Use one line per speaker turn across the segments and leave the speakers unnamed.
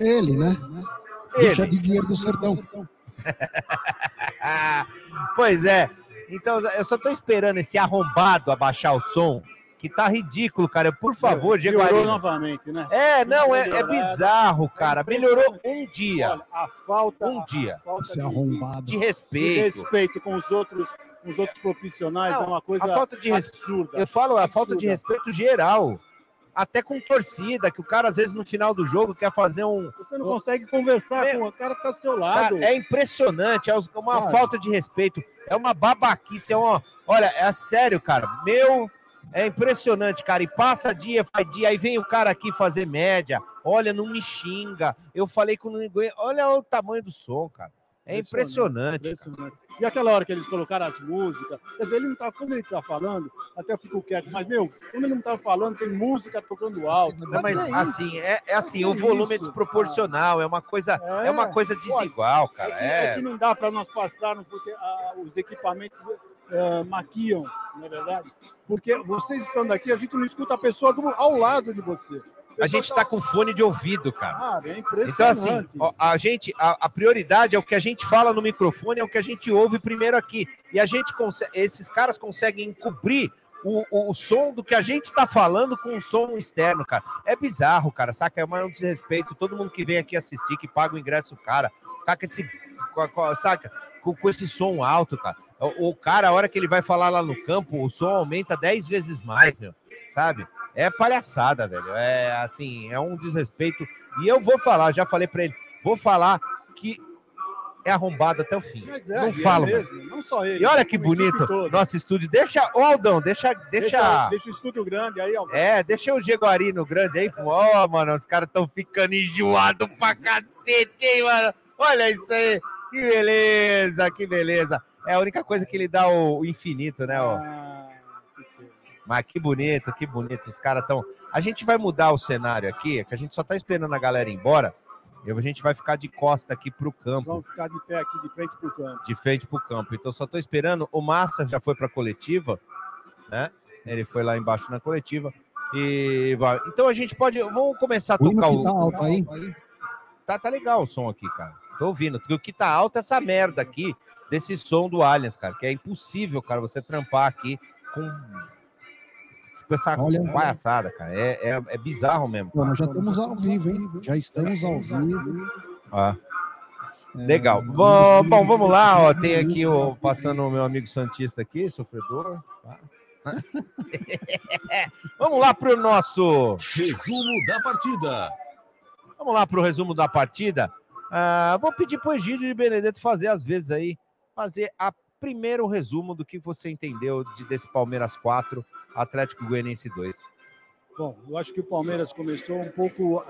Ele, né?
Ele.
Deixa de dinheiro do sertão.
pois é. Então, eu só tô esperando esse arrombado abaixar o som, que tá ridículo, cara. Por favor, Diego
Melhorou
Arino.
novamente, né?
É, não, é, é bizarro, cara. Melhorou um dia.
Olha, a falta,
Um dia.
falta
Esse
de-
arrombado.
De
de
respeito.
respeito com os outros, com os outros profissionais
Não,
é uma coisa
a falta de res-
absurda.
Eu falo a falta de respeito geral. Até com torcida, que o cara, às vezes, no final do jogo, quer fazer um.
Você não consegue conversar
Meu,
com o cara que tá do seu lado.
Cara, é impressionante, é uma
Cara.
falta de respeito, é uma babaquice, é uma. Olha, é sério, cara. Meu, é impressionante, cara. E passa dia, faz dia, aí vem o cara aqui fazer média. Olha, não me xinga. Eu falei com ninguém. Olha o tamanho do som, cara. É impressionante.
Impressionante. E aquela hora que eles colocaram as músicas, quer dizer, ele não tá, quando ele tá falando, até eu fico quieto, mas, meu, quando ele não tá falando, tem música tocando alto.
Não, mas
Que
assim, é, é assim, o volume é desproporcional, é uma coisa,
É.
é uma coisa desigual, cara.
É que, é
É.
que não dá para nós passarmos, porque ah, os equipamentos ah, maquiam, não é verdade? Porque vocês estando aqui, a gente não escuta a pessoa do- ao lado de você.
A gente tá com fone de ouvido, cara.
Cara, é impressionante.
Então, assim, a gente, a, a prioridade é o que a gente fala no microfone, é o que a gente ouve primeiro aqui. E a gente consegue, esses caras conseguem cobrir o, o, o som do que a gente tá falando com o som externo, cara. É bizarro, cara, saca? É um desrespeito. Todo mundo que vem aqui assistir, que paga o ingresso, cara, ficar com esse, com a- saca? Com, com esse som alto, cara. O, o cara, a hora que ele vai falar lá no campo, o som aumenta 10 vezes mais, meu, sabe? É palhaçada, velho. É assim, é um desrespeito. E eu vou falar, já falei pra ele, vou falar que é arrombado até o fim.
É,
não
é
falo,
mesmo, não só ele.
E olha que bonito nosso estúdio. Deixa, ô Aldão, deixa, deixa,
Deixa, deixa o estúdio grande aí, ó.
é, deixa o Jaguari no grande aí. Ó, mano, os caras estão ficando enjoados pra cacete, hein, mano. Olha isso aí. Que beleza, que beleza. É a única coisa que ele dá o, o infinito, né, ó.
Ah.
Mas que bonito, que bonito. Os caras estão. A gente vai mudar o cenário aqui, que a gente só tá esperando a galera ir embora. E a gente vai ficar de costa aqui pro campo,
Vamos ficar de pé aqui de frente pro campo.
de frente pro campo. Então só tô esperando. O Massa já foi pra coletiva, né? Ele foi lá embaixo na coletiva. E vai. Então a gente pode. Vamos começar a
O
tocar
que
o.
tá alto aí.
Tá, tá legal o som aqui, cara. Tô ouvindo. O que tá alto é essa merda aqui, desse som do Aliens, cara. Que é impossível, cara, você trampar aqui com. Com essa
Olha-
palhaçada, cara. É, é, é bizarro mesmo.
Pô, nós já estamos ao vivo, hein? Já estamos ao vivo.
Ah,
É,
legal. Bom, bom, vamos lá, ó. Tem aqui o passando o meu amigo Santista aqui, sofredor. tá? vamos lá pro nosso.
Resumo da partida.
Vamos lá pro resumo da partida. Ah, vou pedir pro Egídio de Benedetto fazer às vezes aí, fazer a primeiro resumo do que você entendeu de, desse Palmeiras 4, Atlético Goianiense 2.
Bom, eu acho que o Palmeiras começou um pouco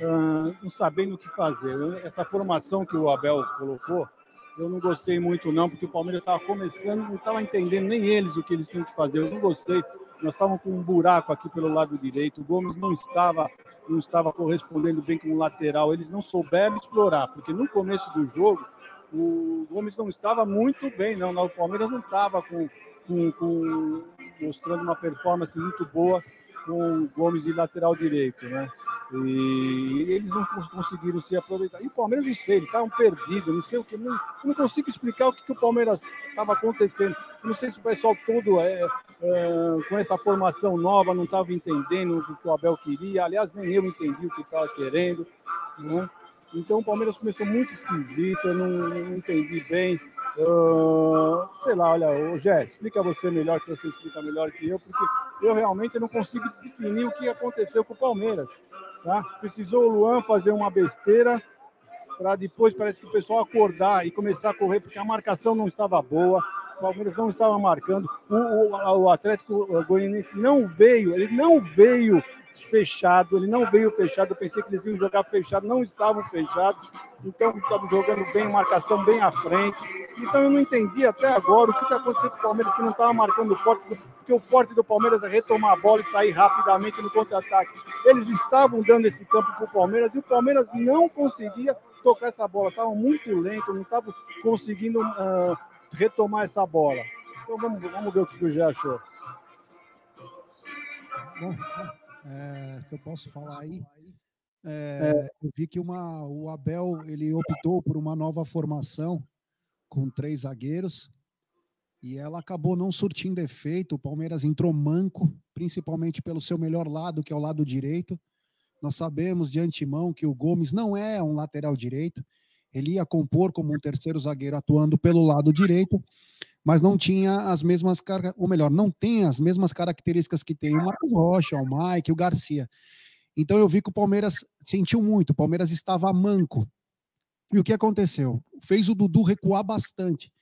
ah, não sabendo o que fazer. Essa formação que o Abel colocou, eu não gostei muito não, porque o Palmeiras estava começando, não estava entendendo nem eles o que eles tinham que fazer. Eu não gostei. Nós estávamos com um buraco aqui pelo lado direito. O Gomes não estava não estava correspondendo bem com o lateral. Eles não souberam explorar, porque no começo do jogo o Gomes não estava muito bem, não. O Palmeiras não estava com, com- com- mostrando uma performance muito boa com o Gomes de lateral direito, né? E eles não cons- conseguiram se aproveitar. E o Palmeiras, não sei, eles estavam perdidos, não sei o que. Não, não consigo explicar o que, que o Palmeiras estava acontecendo. Não sei se o pessoal todo, é, é, com essa formação nova, não estava entendendo o que o Abel queria. Aliás, nem eu entendi o que estava querendo. Né? Então o Palmeiras começou muito esquisito, eu não, não entendi bem. Ah, sei lá, olha, ô Jé, explica você melhor, que você explica melhor que eu, porque eu realmente não consigo definir o que aconteceu com o Palmeiras. Tá? Precisou o Luan fazer uma besteira para depois parece que o pessoal acordar e começar a correr, porque a marcação não estava boa, o Palmeiras não estava marcando, o, o, o Atlético Goianiense não veio, ele não veio fechado, ele não veio fechado, eu pensei que eles iam jogar fechado, não estavam fechados, então estavam jogando bem, marcação bem à frente, então eu não entendi até agora o que, que aconteceu com o Palmeiras, que não estava marcando forte, porque o forte do Palmeiras é retomar a bola e sair rapidamente no contra-ataque. Eles estavam dando esse campo para o Palmeiras e o Palmeiras não conseguia tocar essa bola, estavam muito lento, não estavam conseguindo ah, retomar essa bola. Então vamos, vamos ver o que o Gé achou.
É, se eu posso falar aí, É, eu vi que uma, o Abel ele optou por uma nova formação com três zagueiros e ela acabou não surtindo efeito. O Palmeiras entrou manco, principalmente pelo seu melhor lado, que é o lado direito. Nós sabemos de antemão que o Gomes não é um lateral direito. Ele ia compor como um terceiro zagueiro atuando pelo lado direito, mas não tinha as mesmas ou melhor, não tem as mesmas características que tem o Marcos Rocha, o Mike, o Garcia. Então eu vi que o Palmeiras sentiu muito, o Palmeiras estava manco. E o que aconteceu? Fez o Dudu recuar bastante.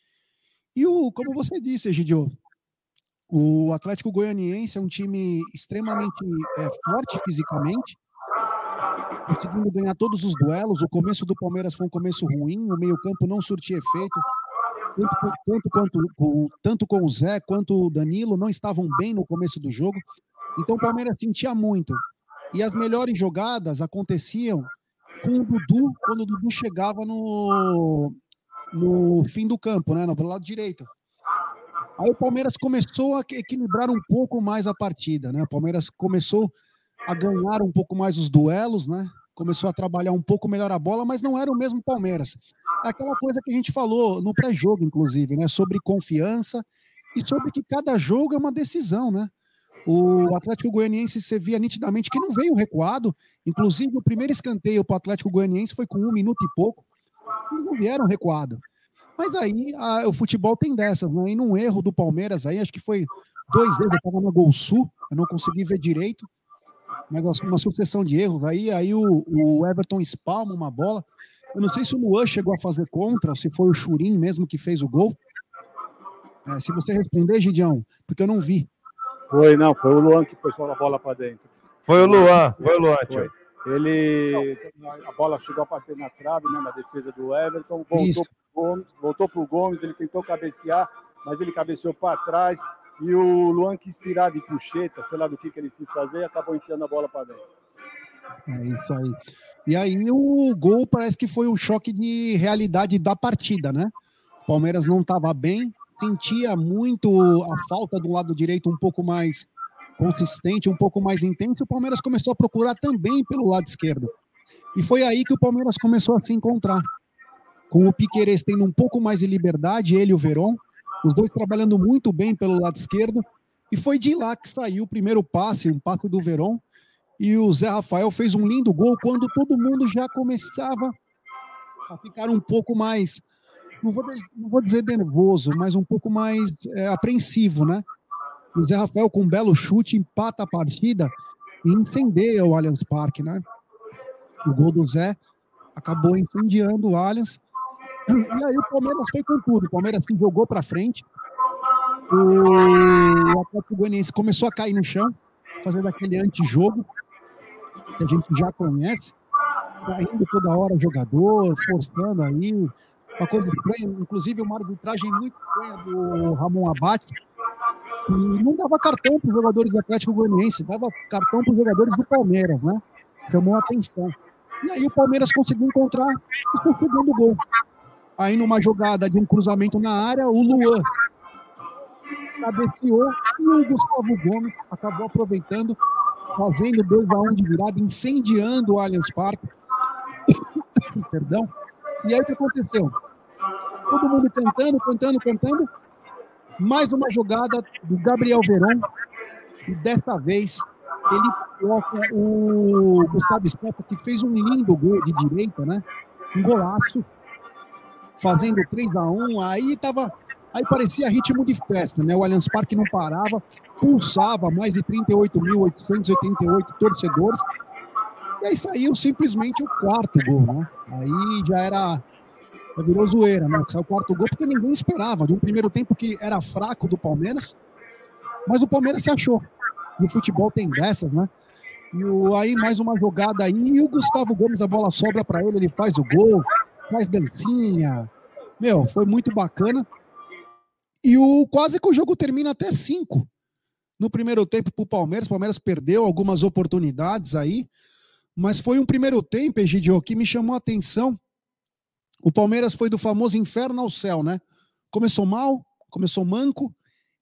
E o, como você disse, Egidio, o Atlético Goianiense é um time extremamente é, forte fisicamente, conseguindo ganhar todos os duelos. O começo do Palmeiras foi um começo ruim, o meio-campo não surtia efeito. Tanto, tanto, quanto, tanto com o Zé quanto o Danilo não estavam bem no começo do jogo. Então o Palmeiras sentia muito. E as melhores jogadas aconteciam com o Dudu, quando o Dudu chegava no, no fim do campo, né, no lado direito. Aí o Palmeiras começou a equilibrar um pouco mais a partida, né? O Palmeiras começou a ganhar um pouco mais os duelos, né? Começou a trabalhar um pouco melhor a bola, mas não era o mesmo Palmeiras. Aquela coisa que a gente falou no pré-jogo, inclusive, né? Sobre confiança e sobre que cada jogo é uma decisão, né? O Atlético Goianiense se via nitidamente que não veio recuado. Inclusive, o primeiro escanteio para o Atlético Goianiense foi com um minuto e pouco. Eles não vieram recuado. Mas aí a, o futebol tem dessas, né? E num erro do Palmeiras aí, acho que foi dois erros, eu estava na Gol Sul, eu não consegui ver direito, mas uma sucessão de erros. Aí, aí o, o Everton espalma uma bola. Eu não sei se o Luan chegou a fazer contra, se foi o Churin mesmo que fez o gol. É, se você responder, Gidião, porque eu não vi.
Foi, não, foi o Luan que pôs a bola para dentro.
Foi o Luan, foi o Luan, tio.
Ele, a bola chegou a bater na trave, né, na defesa do Everton, voltou para o Gomes, voltou pro Gomes, ele tentou cabecear, mas ele cabeceou para trás e o Luan quis tirar de puxeta, sei lá do que, que ele quis fazer, e acabou enfiando a bola para dentro.
É isso aí. E aí o gol parece que foi um choque de realidade da partida, né? O Palmeiras não estava bem, sentia muito a falta do lado direito um pouco mais consistente, um pouco mais intenso. O Palmeiras começou a procurar também pelo lado esquerdo. E foi aí que o Palmeiras começou a se encontrar. Com o Piqueires tendo um pouco mais de liberdade, ele e o Verón, os dois trabalhando muito bem pelo lado esquerdo. E foi de lá que saiu o primeiro passe, um passe do Verón. E o Zé Rafael fez um lindo gol quando todo mundo já começava a ficar um pouco mais não vou, não vou dizer nervoso, mas um pouco mais é, apreensivo, né? O Zé Rafael, com um belo chute, empata a partida e incendeia o Allianz Parque, né? O gol do Zé acabou incendiando o Allianz. E aí o Palmeiras foi com tudo. O Palmeiras se jogou para frente. O Atlético Goianiense começou a cair no chão, fazendo aquele antijogo que a gente já conhece, caindo toda hora jogador, forçando aí, uma coisa estranha, inclusive uma arbitragem muito estranha do Ramon Abate, e não dava cartão para os jogadores do Atlético Goianiense, dava cartão para os jogadores do Palmeiras, né? Chamou a atenção. E aí o Palmeiras conseguiu encontrar o segundo gol. Aí numa jogada de um cruzamento na área, o Luan cabeceou e o Gustavo Gomes acabou aproveitando, fazendo 2 a 1 um de virada, incendiando o Allianz Parque. Perdão. E aí o que aconteceu? todo mundo cantando, cantando, cantando. Mais uma jogada do Gabriel Verón. E dessa vez ele coloca o Gustavo Scarpa, que fez um lindo gol de direita, né? Um golaço, fazendo 3 a 1 Aí tava. Aí parecia ritmo de festa, né? O Allianz Parque não parava, pulsava mais de 38.888 torcedores. E aí saiu simplesmente o quarto gol, né? Aí já era virou zoeira, né? Saiu o quarto gol porque ninguém esperava. De um primeiro tempo que era fraco do Palmeiras, mas o Palmeiras se achou. E o futebol tem dessas, né? E o, aí mais uma jogada aí, e o Gustavo Gomes, a bola sobra para ele, ele faz o gol, faz dancinha. Meu, foi muito bacana. E o quase que o jogo termina até cinco no primeiro tempo para o Palmeiras. O Palmeiras perdeu algumas oportunidades aí, mas foi um primeiro tempo, Egidio, que me chamou a atenção o Palmeiras foi do famoso inferno ao céu, né? Começou mal, começou manco,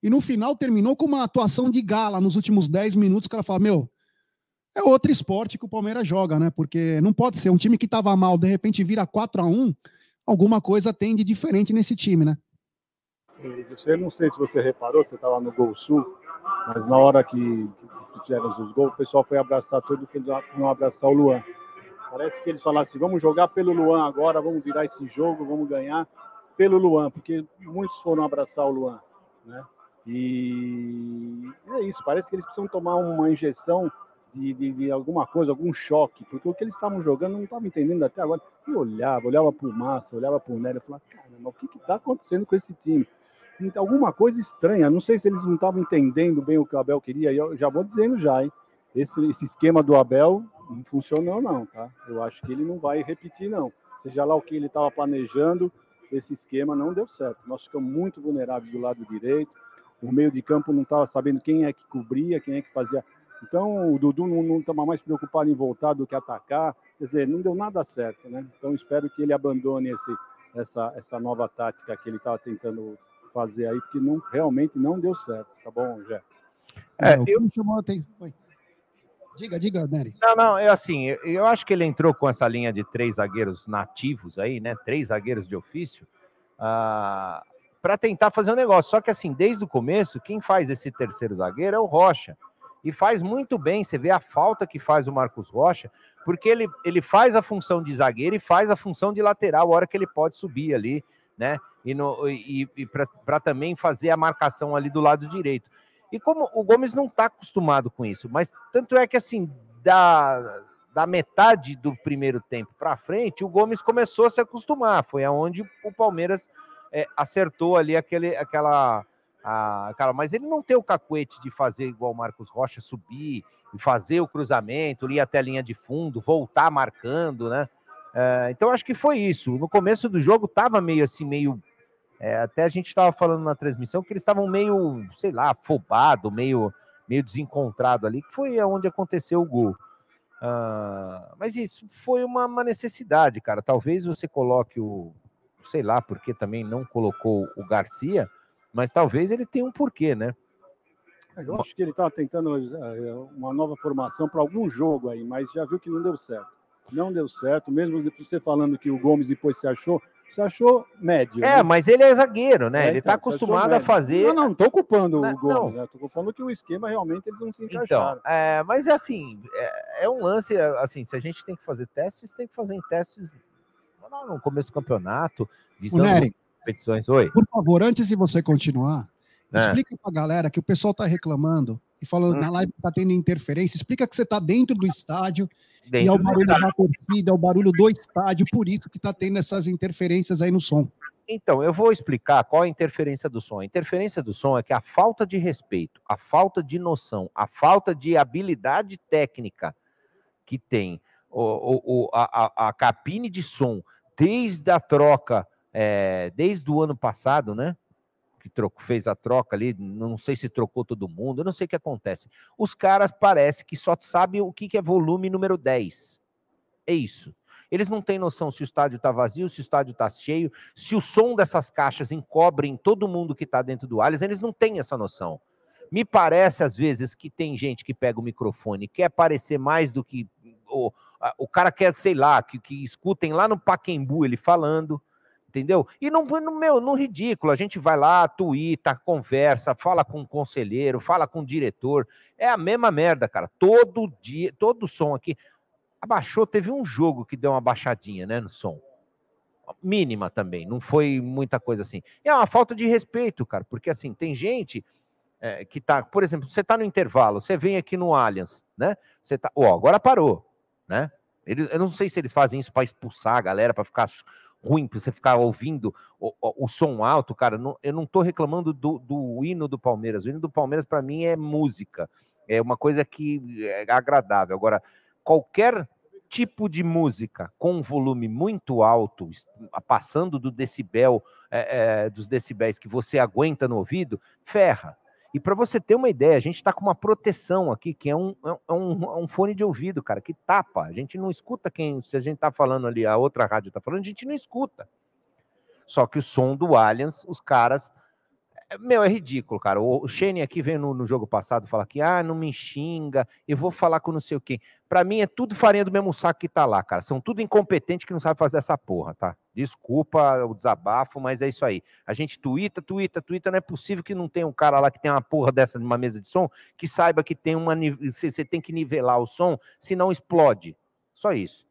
e no final terminou com uma atuação de gala nos últimos 10 minutos, que ela fala: Meu, é outro esporte que o Palmeiras joga, né? Porque não pode ser um time que estava mal, de repente vira 4 a 1 alguma coisa tem de diferente nesse time, né?
Você não sei se você reparou, você estava no Gol Sul, mas na hora que, que fizeram os gols, o pessoal foi abraçar todo e não abraçar o Luan. Parece que eles falaram assim: vamos jogar pelo Luan agora, vamos virar esse jogo, vamos ganhar pelo Luan, porque muitos foram abraçar o Luan, né? E é isso, parece que eles precisam tomar uma injeção de, de, de, alguma coisa, algum choque, porque o que eles estavam jogando não estava entendendo até agora. Eu olhava, olhava para o Massa, olhava para o e falava, caramba, o que está acontecendo com esse time? Então, alguma coisa estranha, não sei se eles não estavam entendendo bem o que o Abel queria, e eu já vou dizendo já, hein? Esse, esse esquema do Abel não funcionou não, tá? Eu acho que ele não vai repetir não. Seja lá o que ele estava planejando, esse esquema não deu certo. Nós ficamos muito vulneráveis do lado direito, o meio de campo não estava sabendo quem é que cobria, quem é que fazia então, o Dudu não estava mais preocupado em voltar do que atacar. Quer dizer, não deu nada certo, né? Então, espero que ele abandone esse, essa, essa nova tática que ele estava tentando fazer aí, porque não, realmente não deu certo. Tá bom, Jé?
É, é, o que eu... me chamou a atenção. Diga, diga, Nery.
Não, não, é assim, eu acho que ele entrou com essa linha de três zagueiros nativos aí, né? Três zagueiros de ofício, ah, para tentar fazer um negócio. Só que assim, desde o começo, quem faz esse terceiro zagueiro é o Rocha e faz muito bem. Você vê a falta que faz o Marcos Rocha, porque ele, ele faz a função de zagueiro e faz a função de lateral, a hora que ele pode subir ali, né? E, e, e para também fazer a marcação ali do lado direito. E como o Gomes não está acostumado com isso, mas tanto é que assim, da, da metade do primeiro tempo para frente, o Gomes começou a se acostumar. Foi aonde o Palmeiras é, acertou ali aquele, aquela ah, cara, mas ele não tem o cacuete de fazer igual o Marcos Rocha, subir e fazer o cruzamento, ir até a linha de fundo, voltar marcando, né? É, então acho que foi isso. No começo do jogo tava meio assim, meio. É, até a gente estava falando na transmissão que eles estavam meio, sei lá, afobado, meio, meio desencontrado ali, que foi onde aconteceu o gol. Ah, mas isso foi uma, uma necessidade, cara. Talvez você coloque o, sei lá, porque também não colocou o Garcia mas talvez ele tenha um porquê, né?
Eu acho que ele estava tentando eh, uma nova formação para algum jogo aí, mas já viu que não deu certo. Não deu certo, mesmo você falando que o Gomes depois se achou, se achou médio.
É, né? mas ele é zagueiro, né? É, ele está então, acostumado a fazer.
Não, não, estou culpando não, o Gomes, né? Estou falando que o esquema realmente eles não se então, encaixaram.
Então, é, mas é assim, é, é, um lance, assim, se a gente tem que fazer testes, tem que fazer em testes no começo do campeonato,
visando competições. Oi. Por favor, antes de você continuar, é. explica para a galera que o pessoal está reclamando e falando hum. na live que está tendo interferência. Explica que você está dentro do estádio dentro e é o barulho da torcida, é o barulho do estádio, por isso que está tendo essas interferências aí no som.
Então, eu vou explicar qual a interferência do som. A interferência do som é que a falta de respeito, a falta de noção, a falta de habilidade técnica que tem o, o, a, a cabine de som, desde a troca é, desde o ano passado, né? Que fez a troca ali, não sei se trocou todo mundo, eu não sei o que acontece. Os caras parece que só sabem o que, que é volume número 10. É isso. Eles não têm noção se o estádio está vazio, se o estádio está cheio, se o som dessas caixas encobrem todo mundo que está dentro do Allianz, eles não têm essa noção. Me parece, às vezes, que tem gente que pega o microfone e quer parecer mais do que. O, o cara quer, sei lá, que, que escutem lá no Paquembu ele falando, entendeu? E no meu, no ridículo, a gente vai lá, tuita, conversa, fala com o conselheiro, fala com o diretor, é a mesma merda, cara. Todo dia, todo som aqui abaixou, teve um jogo que deu uma baixadinha, né, no som. Mínima também, não foi muita coisa assim. É uma falta de respeito, cara, porque assim, tem gente é, que tá, por exemplo, você tá no intervalo, você vem aqui no Allianz, né? Você tá, ó, agora parou, né? Eles, eu não sei se eles fazem isso para expulsar a galera, para ficar ruim para você ficar ouvindo o, o, o, som alto, cara. Não, eu não estou reclamando do, do hino do Palmeiras. O hino do Palmeiras, para mim, é música. É uma coisa que é agradável. Agora, qualquer tipo de música com um volume muito alto, passando do decibel, é, é, dos decibéis que você aguenta no ouvido, ferra. E para você ter uma ideia, a gente está com uma proteção aqui, que é um, é um, é um, fone de ouvido, cara, que tapa. A gente não escuta quem. Se a gente está falando ali, a outra rádio está falando, a gente não escuta. Só que o som do Allianz, os caras é, meu, é ridículo, cara. O, Shane aqui veio no, no, jogo passado falar que, ah, não me xinga, eu vou falar com não sei o quê. Pra mim é tudo farinha do mesmo saco que tá lá, cara. São tudo incompetentes que não sabem fazer essa porra, tá? Desculpa o desabafo, mas é isso aí. A gente tuita, tuita, tuita. Não é possível que não tenha um cara lá que tem uma porra dessa numa mesa de som que saiba que tem uma. Você tem que nivelar o som, senão explode. Só isso.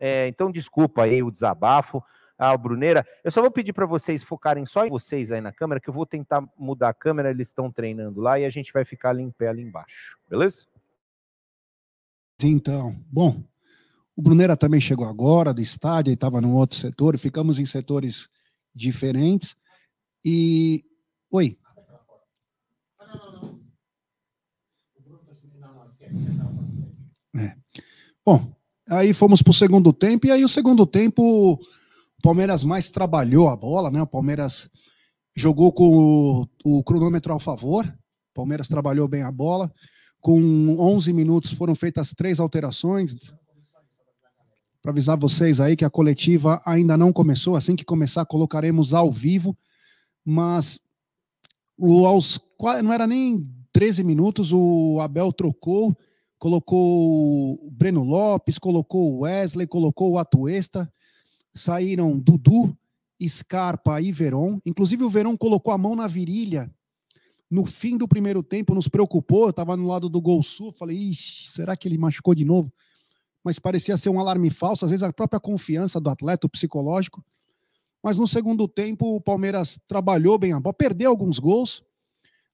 É, então, desculpa aí o desabafo a Bruneira. Eu só vou pedir para vocês focarem só em vocês aí na câmera, que eu vou tentar mudar a câmera, eles estão treinando lá e a gente vai ficar ali em pé ali embaixo, beleza?
Então, bom, o Bruneira também chegou agora do estádio, estava num outro setor, ficamos em setores diferentes. E. Oi. É. Bom, aí fomos para o segundo tempo, e aí o segundo tempo o Palmeiras mais trabalhou a bola, né? O Palmeiras jogou com o, o cronômetro ao favor. O Palmeiras trabalhou bem a bola. Com 11 minutos foram feitas três alterações. Para avisar vocês aí que a coletiva ainda não começou. Assim que começar, colocaremos ao vivo. Mas o, aos, não era nem 13 minutos, o Abel trocou, colocou o Breno Lopes, colocou o Wesley, colocou o Atuesta saíram Dudu, Scarpa e Veron. Inclusive o Veron colocou a mão na virilha no fim do primeiro tempo, nos preocupou. Eu estava no lado do Gol Sul, falei, Ixi, será que ele machucou de novo? Mas parecia ser um alarme falso, às vezes a própria confiança do atleta, o psicológico. Mas no segundo tempo, o Palmeiras trabalhou bem a bola, perdeu alguns gols.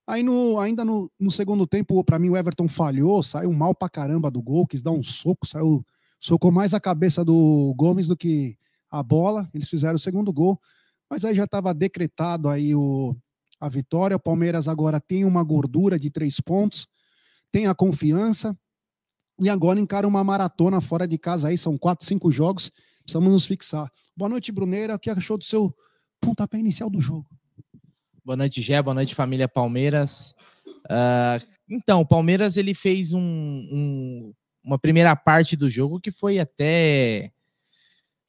Aí, no, ainda no, no segundo tempo, para mim, o Everton falhou, saiu mal pra caramba do gol, quis dar um soco, saiu, socou mais a cabeça do Gomes do que a bola, eles fizeram o segundo gol, mas aí já estava decretado aí o, a vitória. O Palmeiras agora tem uma gordura de três pontos, tem a confiança e agora encara uma maratona fora de casa aí, são quatro, cinco jogos, precisamos nos fixar. Boa noite, Bruneira, o que achou do seu pontapé inicial do jogo?
Boa noite, Gé, boa noite, família Palmeiras. Uh, então, o Palmeiras ele fez um, um, uma primeira parte do jogo que foi até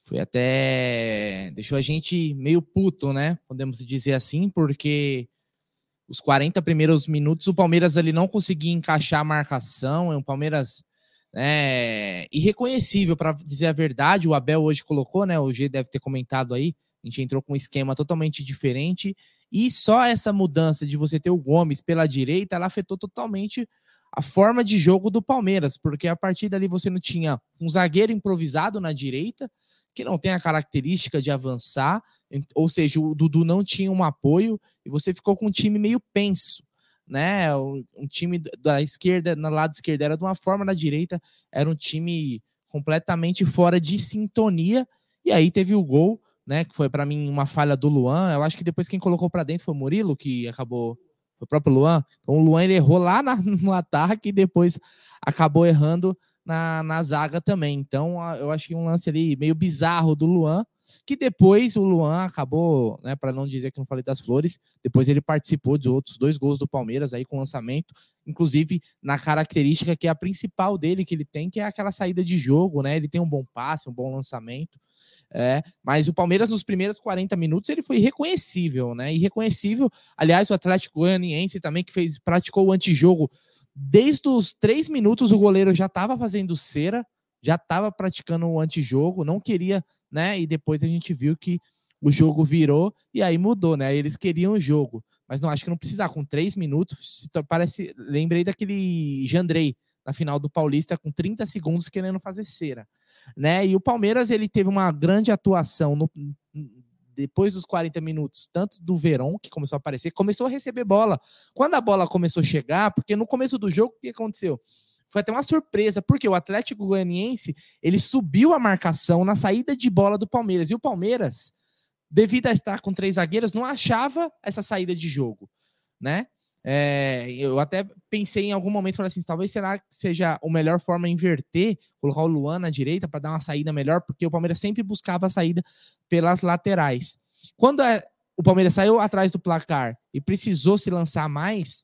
foi até. deixou a gente meio puto, né? Podemos dizer assim, porque os 40 primeiros minutos o Palmeiras ali não conseguia encaixar a marcação. É um Palmeiras né, irreconhecível, para dizer a verdade. O Abel hoje colocou, né? O G deve ter comentado aí. A gente entrou com um esquema totalmente diferente. E só essa mudança de você ter o Gomes pela direita, ela afetou totalmente a forma de jogo do Palmeiras, porque a partir dali você não tinha um zagueiro improvisado na direita, que não tem a característica de avançar, ou seja, o Dudu não tinha um apoio e você ficou com um time meio penso, né? Um time da esquerda, na lado esquerdo era de uma forma, na direita era um time completamente fora de sintonia. E aí teve o gol, né? Que foi para mim uma falha do Luan. Eu acho que depois quem colocou para dentro foi o Murilo, que acabou. Foi o próprio Luan. Então o Luan ele errou lá na, no ataque e depois acabou errando na, na zaga também. Então, eu achei um lance ali meio bizarro do Luan, que depois o Luan acabou, né, para não dizer que não falei das flores, depois ele participou dos outros dois gols do Palmeiras aí com lançamento, inclusive na característica que é a principal dele que ele tem, que é aquela saída de jogo, né? Ele tem um bom passe, um bom lançamento. É, mas o Palmeiras nos primeiros 40 minutos ele foi irreconhecível, né? Irreconhecível. Aliás, o Atlético Goianiense também que fez praticou o antijogo Desde os três minutos, o goleiro já estava fazendo cera, já estava praticando o antijogo, não queria, né? E depois a gente viu que o jogo virou e aí mudou, né? Eles queriam o jogo, mas não acho que não precisar. Com três minutos, parece. Lembrei daquele Jandrei na final do Paulista com 30 segundos querendo fazer cera, né? E o Palmeiras ele teve uma grande atuação no, depois dos 40 minutos, tanto do Verón, que começou a aparecer, começou a receber bola. Quando a bola começou a chegar, porque no começo do jogo, o que aconteceu? Foi até uma surpresa, porque o Atlético Goianiense, ele subiu a marcação na saída de bola do Palmeiras. E o Palmeiras, devido a estar com três zagueiros, não achava essa saída de jogo, né? É, eu até pensei em algum momento, falei assim, talvez será que seja a melhor forma inverter, colocar o Luan na direita para dar uma saída melhor, porque o Palmeiras sempre buscava a saída pelas laterais. Quando a, o Palmeiras saiu atrás do placar e precisou se lançar mais,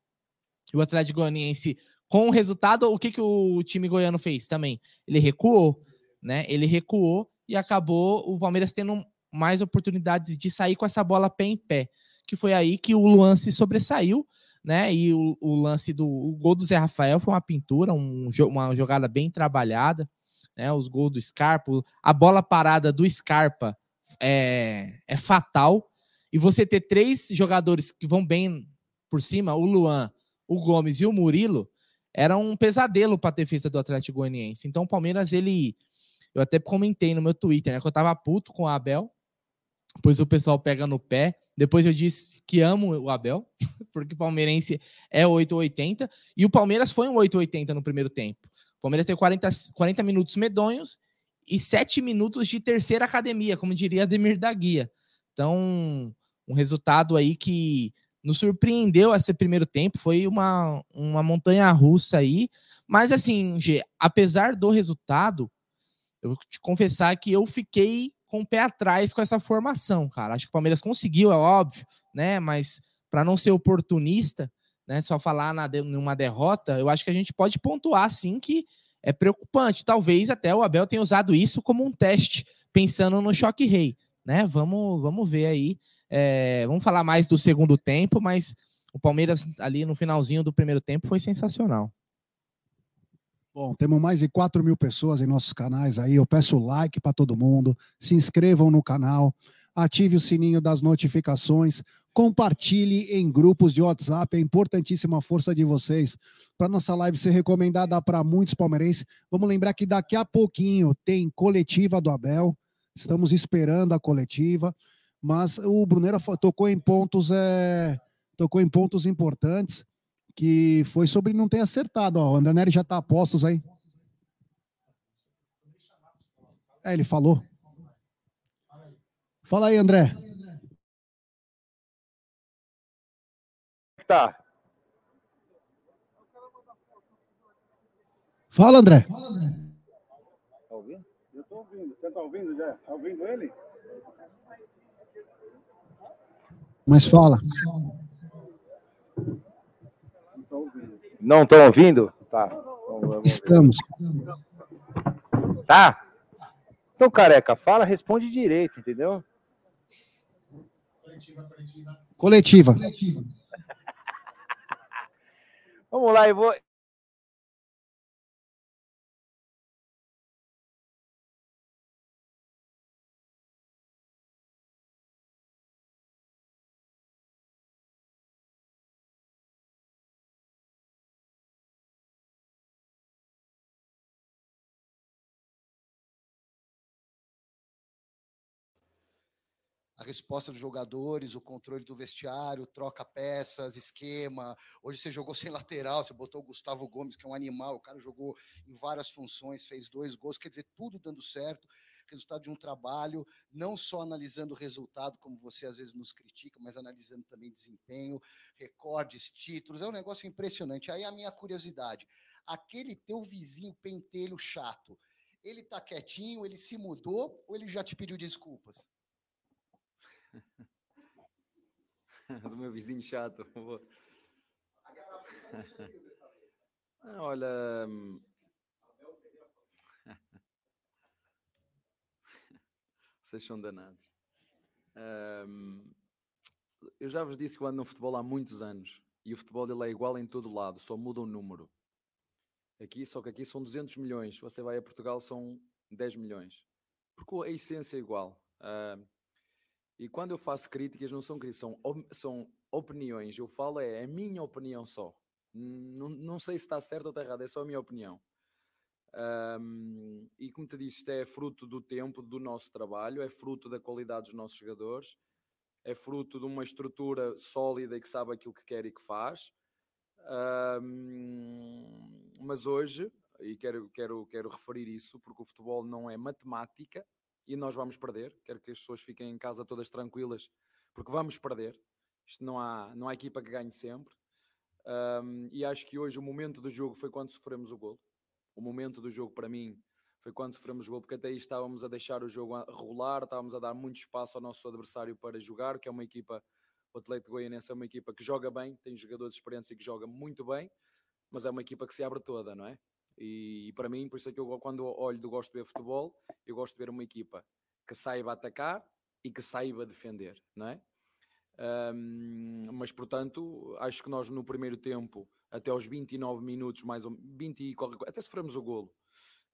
o Atlético Goianiense, com o resultado, o que, que o time goiano fez também? Ele recuou, né? Ele recuou e acabou o Palmeiras tendo mais oportunidades de sair com essa bola pé em pé. que foi aí que o Luan se sobressaiu, né? E o, o lance do o gol do Zé Rafael foi uma pintura, um, uma jogada bem trabalhada, né? Os gols do Scarpa, a bola parada do Scarpa é, é fatal. E você ter três jogadores que vão bem por cima, o Luan, o Gomes e o Murilo, era um pesadelo para a defesa do Atlético Goianiense. Então o Palmeiras, ele. Eu até comentei no meu Twitter, né? Que eu tava puto com o Abel. Depois o pessoal pega no pé. Depois eu disse que amo o Abel, porque o palmeirense é 880. E o Palmeiras foi um 880 no primeiro tempo. O Palmeiras teve 40, 40 minutos medonhos e 7 minutos de terceira academia, como diria Ademir da Guia. Então, um resultado aí que nos surpreendeu esse primeiro tempo, foi uma, uma montanha russa aí. Mas assim, G, apesar do resultado, eu vou te confessar que eu fiquei com o pé atrás com essa formação, cara. Acho que o Palmeiras conseguiu, é óbvio, né? Mas para não ser oportunista, né? Só falar na numa derrota, eu acho que a gente pode pontuar sim que é preocupante. Talvez até o Abel tenha usado isso como um teste, pensando no choque rei, né? Vamos, vamos ver aí é, vamos falar mais do segundo tempo, mas o Palmeiras ali no finalzinho do primeiro tempo foi sensacional.
Bom, temos mais de 4 mil pessoas em nossos canais aí. Eu peço like para todo mundo. Se inscrevam no canal, ative o sininho das notificações, compartilhe em grupos de WhatsApp. É importantíssima a força de vocês para nossa live ser recomendada para muitos palmeirenses. Vamos lembrar que daqui a pouquinho tem coletiva do Abel. Estamos esperando a coletiva mas o Brunera tocou em pontos é, tocou em pontos importantes que foi sobre não ter acertado. Ó, o André Neri já está a postos aí. É, ele falou. Fala aí, André.
Tá.
Fala, André.
Tá ouvindo? Eu tô ouvindo. Você tá ouvindo já? Tá ouvindo ele?
Mas fala.
Não estão ouvindo? Tá.
Estamos.
Tá? Então, careca, fala, responde direito, entendeu?
Coletiva.
Vamos lá, eu vou,
a resposta dos jogadores, o controle do vestiário, troca peças, esquema. Hoje você jogou sem lateral, você botou o Gustavo Gomes, que é um animal, o cara jogou em várias funções, fez dois gols, quer dizer, tudo dando certo. Resultado de um trabalho, não só analisando o resultado, como você às vezes nos critica, mas analisando também desempenho, recordes, títulos. É um negócio impressionante. Aí a minha curiosidade: aquele teu vizinho pentelho chato, ele tá quietinho, ele se mudou ou ele já te pediu desculpas?
do meu vizinho chato. ah, olha. Vocês são danados. Um, eu já vos disse que eu ando no futebol há muitos anos e o futebol ele é igual em todo lado, só muda o número. Aqui, só que aqui são 200 milhões, você vai a Portugal são 10 milhões. Porque a essência é igual. Uh, e quando eu faço críticas, não são críticas, são, são opiniões. Eu falo é a minha opinião só. Não, não sei se está certo ou está errado, é só a minha opinião. Um, e como te disse, isto é fruto do tempo, do nosso trabalho, é fruto da qualidade dos nossos jogadores, é fruto de uma estrutura sólida e que sabe aquilo que quer e que faz. Um, mas hoje, e quero, quero, quero referir isso, porque o futebol não é matemática, e nós vamos perder. Quero que as pessoas fiquem em casa todas tranquilas, porque vamos perder. Isto não há, não há equipa que ganhe sempre. Um, e acho que hoje o momento do jogo foi quando sofremos o gol. O momento do jogo para mim foi quando sofremos o gol, porque até aí estávamos a deixar o jogo rolar, estávamos a dar muito espaço ao nosso adversário para jogar, que é uma equipa, o Atlético Goianense é uma equipa que joga bem, tem jogadores de experiência que joga muito bem, mas é uma equipa que se abre toda, não é? E, e, para mim, por isso é que eu, quando olho do gosto de ver futebol, eu gosto de ver uma equipa que saiba atacar e que saiba defender, não é? Um, mas, portanto, acho que nós no primeiro tempo, até aos 29 minutos, mais ou 20 e qualquer coisa, até sofremos o golo,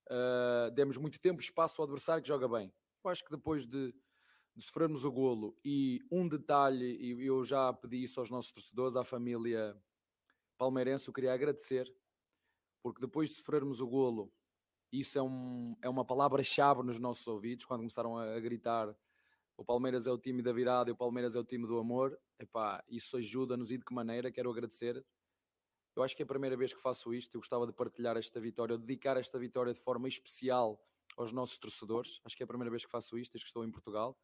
uh, demos muito tempo e espaço ao adversário que joga bem. Eu acho que depois de, de sofrermos o golo, e um detalhe, e eu já pedi isso aos nossos torcedores, à família palmeirense, eu queria agradecer, porque depois de sofrermos o golo, isso é, um, é uma palavra-chave nos nossos ouvidos, quando começaram a, a gritar o Palmeiras é o time da virada e o Palmeiras é o time do amor. Epá, isso ajuda-nos e de que maneira? Quero agradecer. Eu acho que é a primeira vez que faço isto. Eu gostava de partilhar esta vitória, dedicar esta vitória de forma especial aos nossos torcedores. Acho que é a primeira vez que faço isto, desde que estou em Portugal.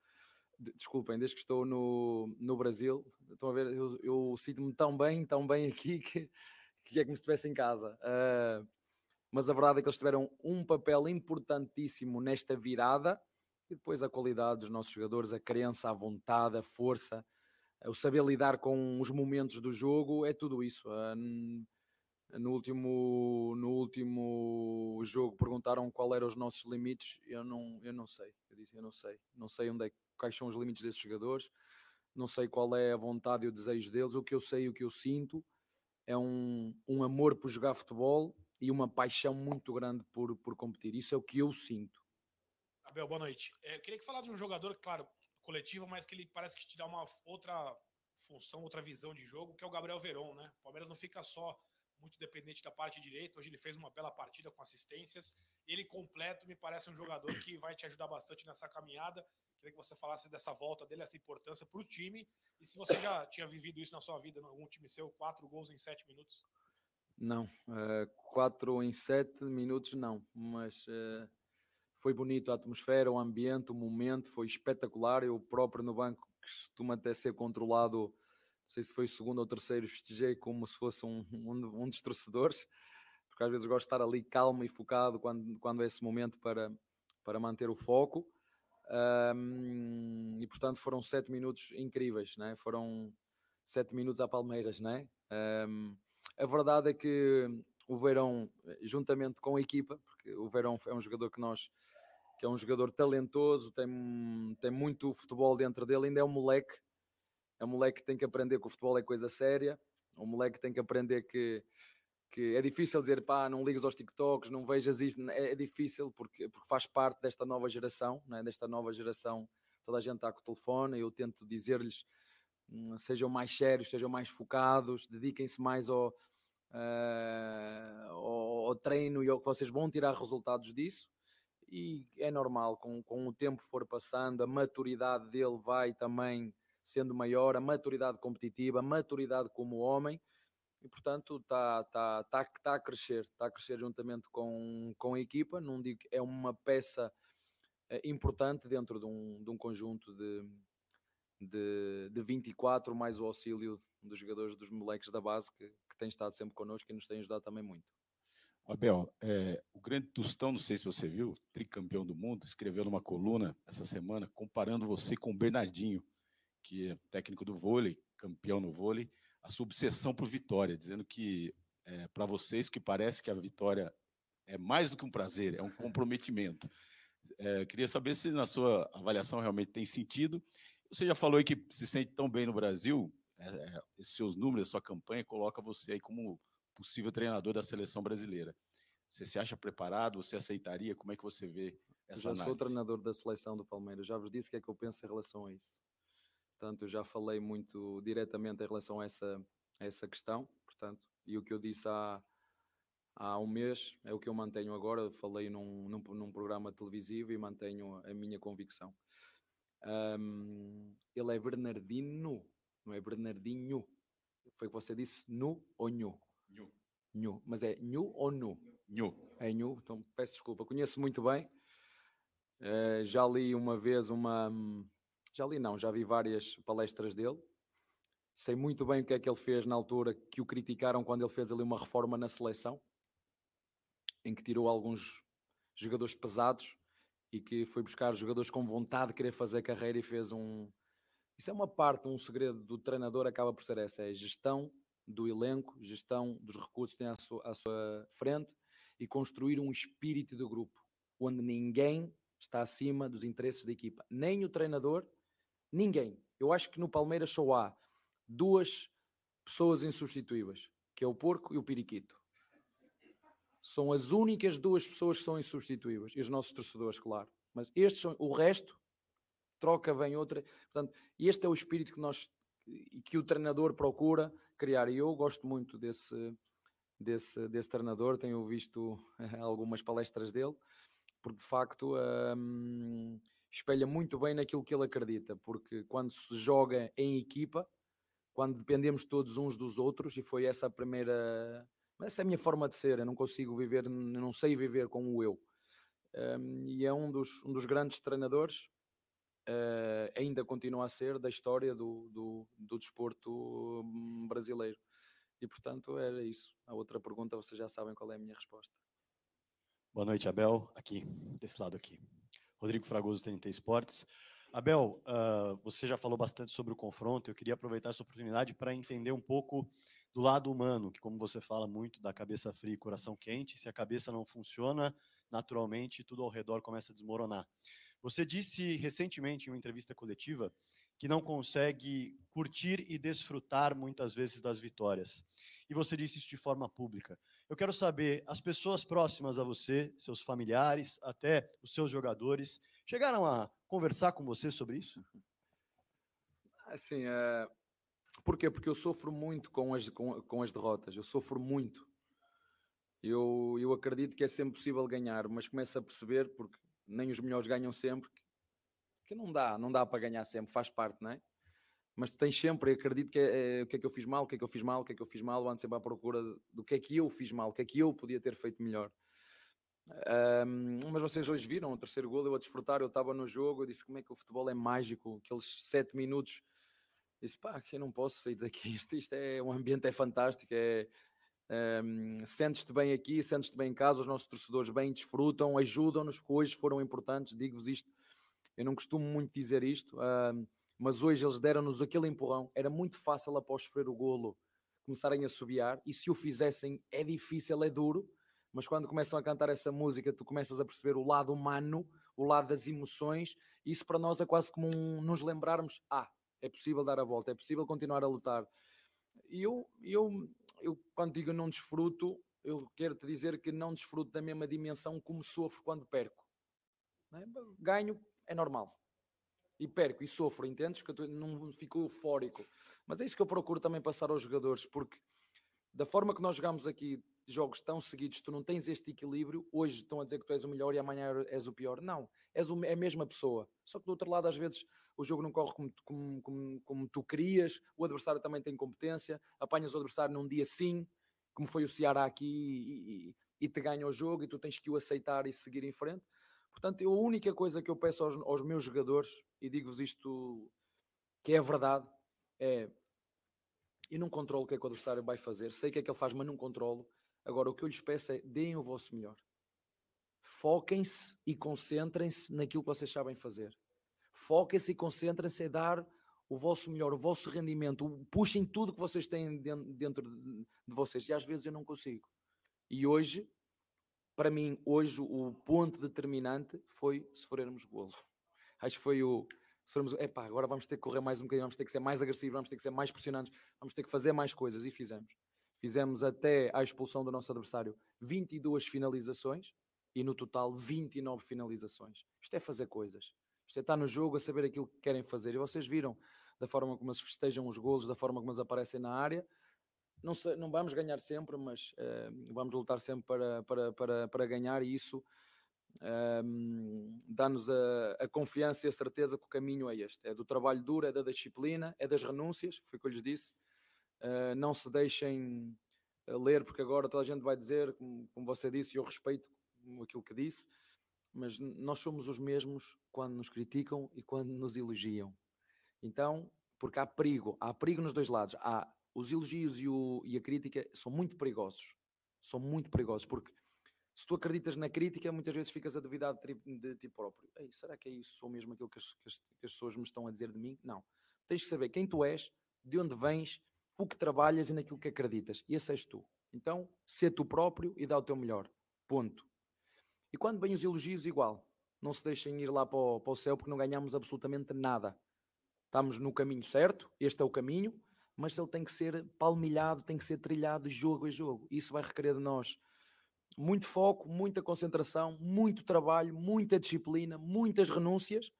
Desculpem, desde que estou no, no Brasil. Estão a ver, eu, eu sinto-me tão bem, tão bem aqui que, que é como se estivesse em casa. Uh, mas a verdade é que eles tiveram um papel importantíssimo nesta virada e depois a qualidade dos nossos jogadores, a crença, a vontade, a força, o saber lidar com os momentos do jogo, é tudo isso. Ah, no último, no último jogo perguntaram qual eram os nossos limites, eu não, eu não sei. Eu disse, eu não sei. Não sei onde é, quais são os limites desses jogadores, não sei qual é a vontade e o desejo deles. O que eu sei, o que eu sinto é um, um amor por jogar futebol e uma paixão muito grande por, por competir. Isso é o que eu sinto.
Abel, boa noite. É, eu queria que falar de um jogador, claro, coletivo, mas que ele parece que te dá uma outra função, outra visão de jogo, que é o Gabriel Veron, né? O Palmeiras não fica só muito dependente da parte direita. Hoje ele fez uma bela partida com assistências. Ele completo me parece um jogador que vai te ajudar bastante nessa caminhada. Queria que você falasse dessa volta dele, essa importância para o time. E se você já tinha vivido isso na sua vida, em algum time seu, quatro gols em sete minutos?
Não, uh, quatro em sete minutos não, mas uh, foi bonito a atmosfera, o ambiente, o momento, foi espetacular. Eu próprio no banco, que até ser controlado, não sei se foi o segundo ou terceiro, festejei como se fosse um, um, um dos torcedores, porque às vezes gosto de estar ali calmo e focado quando, quando é esse momento para, para manter o foco. Um, e portanto foram sete minutos incríveis, né? foram sete minutos a Palmeiras. Né? Um, a verdade é que o Verão, juntamente com a equipa, porque o Verão é um jogador que nós que é um jogador talentoso, tem, tem muito futebol dentro dele, ainda é um moleque. É um moleque que tem que aprender que o futebol é coisa séria. Um moleque que tem que aprender que, que é difícil dizer pá, não ligas aos TikToks, não vejas isto. É, é difícil porque, porque faz parte desta nova geração, né? desta nova geração. Toda a gente está com o telefone. Eu tento dizer-lhes hum, sejam mais sérios, sejam mais focados, dediquem-se mais ao, uh, ao, treino e ao que vocês vão tirar resultados disso e é normal, com, com o tempo for passando, a maturidade dele vai também sendo maior, a maturidade competitiva, a maturidade como homem, e portanto está tá, tá, tá a crescer, está a crescer juntamente com, com a equipa, não digo é uma peça eh, importante dentro de um, de um conjunto de, de, de 24, mais o auxílio dos jogadores dos moleques da base que, que têm estado sempre connosco e nos têm ajudado também muito.
Abel, é, o grande Tostão, não sei se você viu, tricampeão do mundo, escreveu numa coluna essa semana comparando você com o Bernardinho, que é técnico do vôlei, campeão no vôlei, a sua obsessão por vitória, dizendo que é, para vocês que parece que a vitória é mais do que um prazer, é um comprometimento. É, queria saber se na sua avaliação realmente tem sentido. Você já falou aí que se sente tão bem no Brasil, é, é esses seus números, sua campanha coloca você aí como possível treinador da seleção brasileira. Você se acha preparado? Você aceitaria? Como é que você vê essa
já
análise?
sou treinador da seleção do Palmeiras. Já vos disse o que é que eu penso em relação a isso. Portanto, eu já falei muito diretamente em relação a essa, a essa questão. Portanto, e o que eu disse há, há um mês é o que eu mantenho agora. Falei num, num, num programa televisivo e mantenho a minha convicção. Um, ele é Bernardino, não é Bernardinho. Foi o que você disse, nu ou nhu?
Nhu.
Nhu. Mas é Nhu ou Nu?
Nhu.
É Nhu, então peço desculpa. Conheço muito bem. Uh, já li uma vez uma. Já li, não, já vi várias palestras dele. Sei muito bem o que é que ele fez na altura que o criticaram quando ele fez ali uma reforma na seleção, em que tirou alguns jogadores pesados e que foi buscar jogadores com vontade de querer fazer carreira e fez um. Isso é uma parte, um segredo do treinador, acaba por ser essa: é gestão do elenco, gestão dos recursos que tem à sua, à sua frente e construir um espírito de grupo onde ninguém está acima dos interesses da equipa, nem o treinador, ninguém. Eu acho que no Palmeiras só há duas pessoas insubstituíveis, que é o Porco e o Periquito. São as únicas duas pessoas que são insubstituíveis. E os nossos torcedores, claro. Mas estes são, o resto, troca, vem outra. Portanto, este é o espírito que nós que o treinador procura criar. E eu gosto muito desse, desse, desse treinador, tenho visto algumas palestras dele, porque de facto hum, espelha muito bem naquilo que ele acredita, porque quando se joga em equipa, quando dependemos todos uns dos outros, e foi essa a primeira. Essa é a minha forma de ser, eu não consigo viver, não sei viver com o eu. Um, e é um dos, um dos grandes treinadores, uh, ainda continua a ser, da história do, do, do desporto hum, brasileiro. E portanto era isso. A outra pergunta vocês já sabem qual é a minha resposta.
Boa noite, Abel. Aqui, desse lado aqui. Rodrigo Fragoso, TNT Esportes. Abel, uh, você já falou bastante sobre o confronto. Eu queria aproveitar essa oportunidade para entender um pouco do lado humano, que, como você fala muito da cabeça fria e coração quente, se a cabeça não funciona, naturalmente tudo ao redor começa a desmoronar. Você disse recentemente em uma entrevista coletiva que não consegue curtir e desfrutar muitas vezes das vitórias. E você disse isso de forma pública. Eu quero saber, as pessoas próximas a você, seus familiares, até os seus jogadores, chegaram a conversar com você sobre isso?
Assim, é... por quê? Porque eu sofro muito com as, com, com as derrotas, eu sofro muito. Eu, eu acredito que é sempre possível ganhar, mas começo a perceber, porque nem os melhores ganham sempre, que não dá, não dá para ganhar sempre, faz parte, não é? Mas tu tens sempre, acredito que é, é, o que é que eu fiz mal, o que é que eu fiz mal, o que é que eu fiz mal, ando sempre à procura do que é que eu fiz mal, o que é que eu podia ter feito melhor. Um, mas vocês hoje viram o terceiro gol, eu a desfrutar, eu estava no jogo, eu disse como é que o futebol é mágico, aqueles sete minutos, eu disse pá, que eu não posso sair daqui, isto, isto é, o ambiente é fantástico, é, um, sentes-te bem aqui, sentes-te bem em casa, os nossos torcedores bem desfrutam, ajudam-nos, que hoje foram importantes, digo-vos isto, eu não costumo muito dizer isto, um, mas hoje eles deram-nos aquele empurrão, era muito fácil após sofrer o golo começarem a subiar, e se o fizessem é difícil, é duro, mas quando começam a cantar essa música, tu começas a perceber o lado humano, o lado das emoções, e isso para nós é quase como um, nos lembrarmos: ah, é possível dar a volta, é possível continuar a lutar. E eu, eu, eu quando digo não desfruto, eu quero te dizer que não desfruto da mesma dimensão como sofro quando perco. É? Ganho é normal. E perco e sofro, entendes? Que eu não fico eufórico. Mas é isso que eu procuro também passar aos jogadores, porque da forma que nós jogamos aqui jogos tão seguidos, tu não tens este equilíbrio, hoje estão a dizer que tu és o melhor e amanhã és o pior. Não, és é a mesma pessoa. Só que do outro lado, às vezes, o jogo não corre como, como, como, como tu querias, o adversário também tem competência, apanhas o adversário num dia sim, como foi o Ceará aqui, e, e, e te ganha o jogo, e tu tens que o aceitar e seguir em frente. Portanto, eu, a única coisa que eu peço aos, aos meus jogadores, e digo-vos isto que é verdade, é eu não controlo o que é que o adversário vai fazer, sei o que é que ele faz, mas não controlo. Agora, o que eu lhes peço é deem o vosso melhor. Foquem-se e concentrem-se naquilo que vocês sabem fazer. Foquem-se e concentrem-se em dar o vosso melhor, o vosso rendimento. Puxem tudo que vocês têm dentro de vocês. E às vezes eu não consigo. E hoje, para mim, hoje o ponto determinante foi sofrermos golo. Acho que foi o. Se formos, epá, agora vamos ter que correr mais um bocadinho, vamos ter que ser mais agressivos, vamos ter que ser mais pressionantes, vamos ter que fazer mais coisas. E fizemos. Fizemos até à expulsão do nosso adversário 22 finalizações e no total 29 finalizações. Isto é fazer coisas. Isto é estar no jogo a saber aquilo que querem fazer. E vocês viram da forma como se festejam os golos, da forma como eles aparecem na área. Não, não vamos ganhar sempre, mas uh, vamos lutar sempre para, para, para, para ganhar e isso uh, dá-nos a, a, confiança e a certeza que o caminho é este. É do trabalho duro, é da disciplina, é das renúncias, foi o que eu lhes disse. Uh, não se deixem eh, ler, porque agora toda a gente vai dizer, como, como você disse, e eu respeito aquilo que disse, mas nós somos os mesmos quando nos criticam e quando nos elogiam. Então, porque há perigo, há perigo nos dois lados. Há os elogios e, o, e a crítica são muito perigosos. São muito perigosos, porque se tu acreditas na crítica, muitas vezes ficas a duvidar de, ti próprio. Ei, será que é isso? Sou mesmo aquilo que as, que as, que as pessoas me estão a dizer de mim? Não. Tens que saber quem tu és, de onde vens o que trabalhas e naquilo que acreditas. E esse és tu. Então, sê tu próprio e dá o teu melhor. Ponto. E quando vêm os elogios, igual. Não se deixem ir lá para o, para o céu porque não ganhamos absolutamente nada. estamos no caminho certo, este é o caminho, mas ele tem que ser palmilhado, tem que ser trilhado jogo a jogo. Isso vai requerer de nós muito foco, muita concentração, muito trabalho, muita disciplina, muitas renúncias.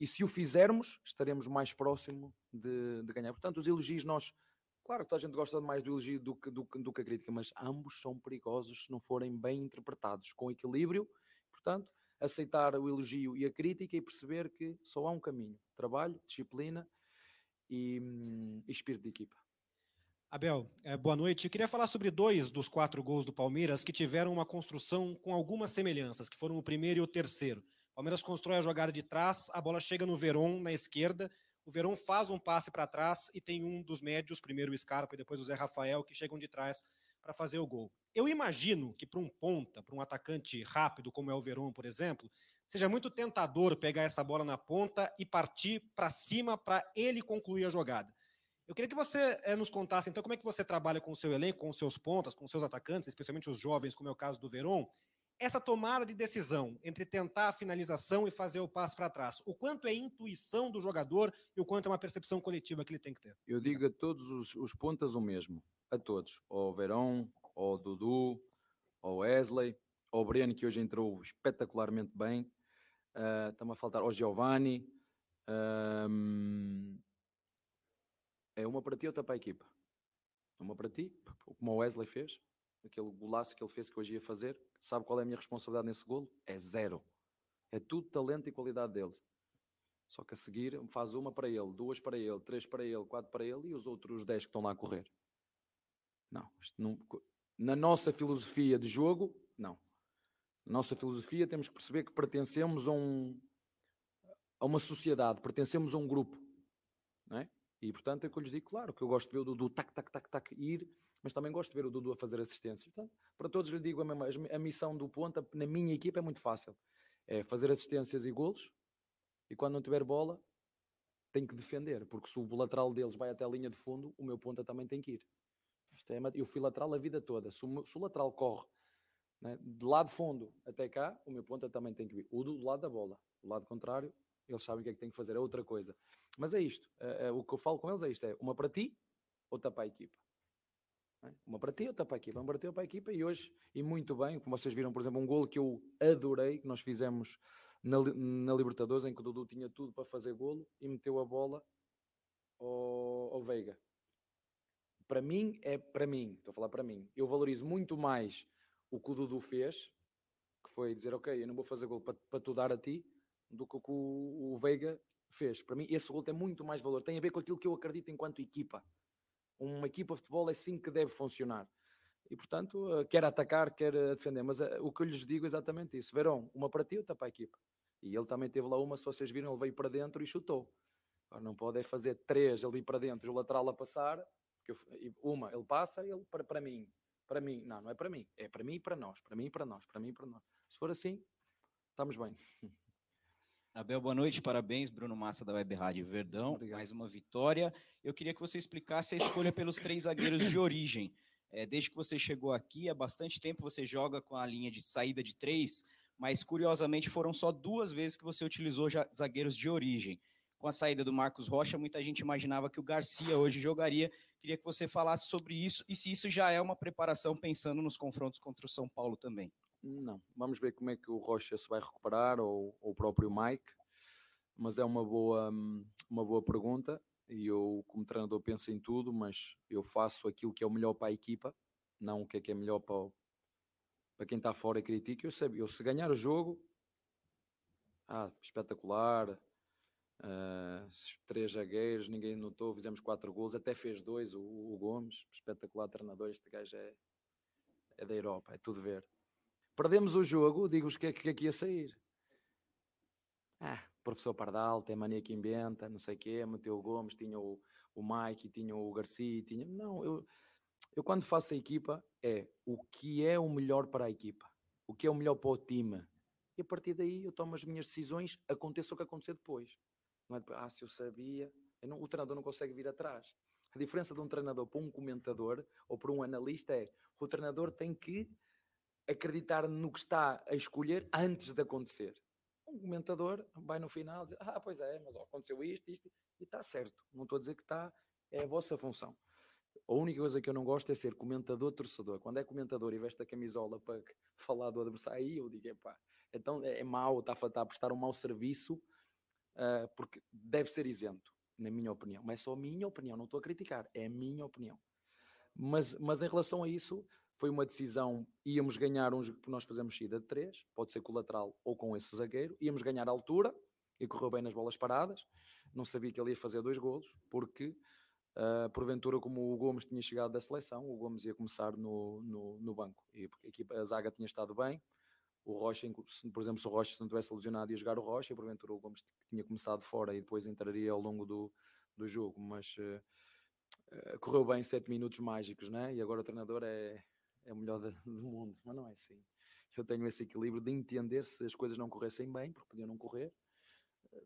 E se o fizermos, estaremos mais próximo de, de ganhar. Portanto, os elogios nós Claro que toda a gente gosta mais do elogio do que, do, do que a crítica, mas ambos são perigosos se não forem bem interpretados, com equilíbrio. Portanto, aceitar o elogio e a crítica e perceber que só há um caminho: trabalho, disciplina e, hum, espírito de equipa.
Abel, eh, boa noite. Eu queria falar sobre dois dos quatro gols do Palmeiras que tiveram uma construção com algumas semelhanças, que foram o primeiro e o terceiro. O Palmeiras constrói a jogada de trás, a bola chega no Veron na esquerda, o Verón faz um passe para trás e tem um dos médios, primeiro o Scarpa e depois o Zé Rafael, que chegam de trás para fazer o gol. Eu imagino que para um ponta, para um atacante rápido como é o Verón, por exemplo, seja muito tentador pegar essa bola na ponta e partir para cima para ele concluir a jogada. Eu queria que você é, nos contasse, então, como é que você trabalha com o seu elenco, com os seus pontas, com os seus atacantes, especialmente os jovens, como é o caso do Verón, essa tomada de decisão entre tentar a finalização e fazer o passo para trás, o quanto é intuição do jogador e o quanto é uma percepção coletiva que ele tem que ter?
Eu digo a todos os, os pontas o mesmo, a todos, ao Verão, ao Dudu, ao Wesley, ao Breno, que hoje entrou espetacularmente bem, uh, está-me a faltar ao Giovanni, é uma para ti, outra para a equipa. É uma para ti, como o Wesley fez, aquele golaço que ele fez que hoje ia fazer, sabe qual é a minha responsabilidade nesse golo? É zero. É tudo talento e qualidade dele. Só que a seguir faz uma para ele, duas para ele, três para ele, quatro para ele e os outros dez que estão lá a correr. Não, não na nossa filosofia de jogo, não. Nossa filosofia temos que perceber que pertencemos a, um, a uma sociedade, pertencemos a um grupo. Não é? E portanto é que eu lhes digo, claro, que eu gosto de ver o Dudu tac, tac, tac, tac, ir mas também gosto de ver o Dudu a fazer assistência. Portanto, para todos lhe digo a mesma, a missão do ponta na minha equipa é muito fácil. É fazer assistências e golos, e quando não tiver bola, tem que defender, porque se o lateral deles vai até a linha de fundo, o meu ponta também tem que ir. Isto é, eu fui lateral a vida toda. Se o, se o lateral corre né, de lado fundo até cá, o meu ponta também tem que ir. O do lado da bola. Do lado contrário, eles sabem o que é que tem que fazer, é outra coisa. Mas é isto. É, é, o que eu falo com eles é isto: é uma para ti, outra para a equipa. É? Uma para ti, outra para a equipa, uma para ti, outra para a equipa, e hoje, e muito bem, como vocês viram, por exemplo, um golo que eu adorei, que nós fizemos na, na Libertadores, em que o Dudu tinha tudo para fazer golo e meteu a bola ao, ao Veiga. Para mim, é para mim, estou a falar para mim, eu valorizo muito mais o que o Dudu fez, que foi dizer, ok, eu não vou fazer golo para, para tu dar a ti, do que o que o Veiga fez. Para mim, esse gol tem muito mais valor, tem a ver com aquilo que eu acredito enquanto equipa. Uma equipa de futebol é assim que deve funcionar. E, portanto, eh, quer atacar, quer eh, defender. Mas eh, o que eu lhes digo é exatamente isso. Verão, uma para ti, outra para a equipa. E ele também teve lá uma, se vocês viram, ele veio para dentro e chutou. Agora, não pode é fazer três, ele vir para dentro, o lateral a passar. Eu, uma, ele passa, ele para, para mim. Para mim, não, não é para mim. É para mim e para nós. Para mim e para nós. Para mim e para nós. Se for assim, estamos bem.
Abel, boa noite, parabéns, Bruno Massa da Web Rádio Verdão, Obrigado. mais uma vitória. Eu queria que você explicasse a escolha pelos três zagueiros de origem. É, desde que você chegou aqui, há bastante tempo você joga com a linha de saída de três, mas curiosamente foram só duas vezes que você utilizou zagueiros de origem. Com a saída do Marcos Rocha, muita gente imaginava que o Garcia hoje jogaria. Queria que você falasse sobre isso e se isso já é uma preparação pensando nos confrontos contra o São Paulo também.
Não, vamos ver como é que o Rocha se vai recuperar ou, ou o próprio Mike, mas é uma boa, uma boa pergunta e eu, como treinador, penso em tudo, mas eu faço aquilo que é o melhor para a equipa, não o que é que é melhor para, o, para quem está fora e critica. Eu, sei, eu se ganhar o jogo, ah, espetacular, uh, três zagueiros, ninguém notou, fizemos quatro gols, até fez dois, o, o Gomes, espetacular treinador, este gajo é, é da Europa, é tudo verde. Perdemos o jogo, digo-vos que é que, que ia sair. Ah, professor Pardal, tem mania que inventa, não sei o quê, meteu o Gomes, tinha o, o Mike, tinha o Garcia, tinha... Não, eu, eu quando faço a equipa é o que é o melhor para a equipa, o que é o melhor para o time. E a partir daí eu tomo as minhas decisões, aconteça o que acontecer depois. Não é ah, se eu sabia... Eu não, o treinador não consegue vir atrás. A diferença de um treinador para um comentador ou para um analista é o treinador tem que acreditar no que está a escolher antes de acontecer. Um comentador vai no final dizer, ah, pois é, mas aconteceu isto, isto, e está certo. Não estou a dizer que está, é a vossa função. A única coisa que eu não gosto é ser comentador torcedor. Quando é comentador e veste a camisola para falar do adversário, eu digo, pá, então é, é mau, está a, está a prestar um mau serviço, uh, porque deve ser isento, na minha opinião. Mas é só a minha opinião, não estou a criticar, é a minha opinião. Mas, mas em relação a isso, foi uma decisão, íamos ganhar jogo, nós fazemos saída de três, pode ser com o lateral ou com esse zagueiro, íamos ganhar altura, e correu bem nas bolas paradas, não sabia que ele ia fazer dois golos, porque Uh, porventura, como o Gomes tinha chegado da seleção, o Gomes ia começar no, no, no banco. E a, equipa, a zaga tinha estado bem. O Rocha, por exemplo, se o Rocha não tivesse lesionado, ia jogar o Rocha. Porventura, o Gomes tinha começado fora e depois entraria ao longo do, do jogo. Mas uh, uh, correu bem, sete minutos mágicos, né? E agora o treinador é, é o melhor do mundo. Mas não é assim. Eu tenho esse equilíbrio de entender se as coisas não corressem bem, porque podiam não correr,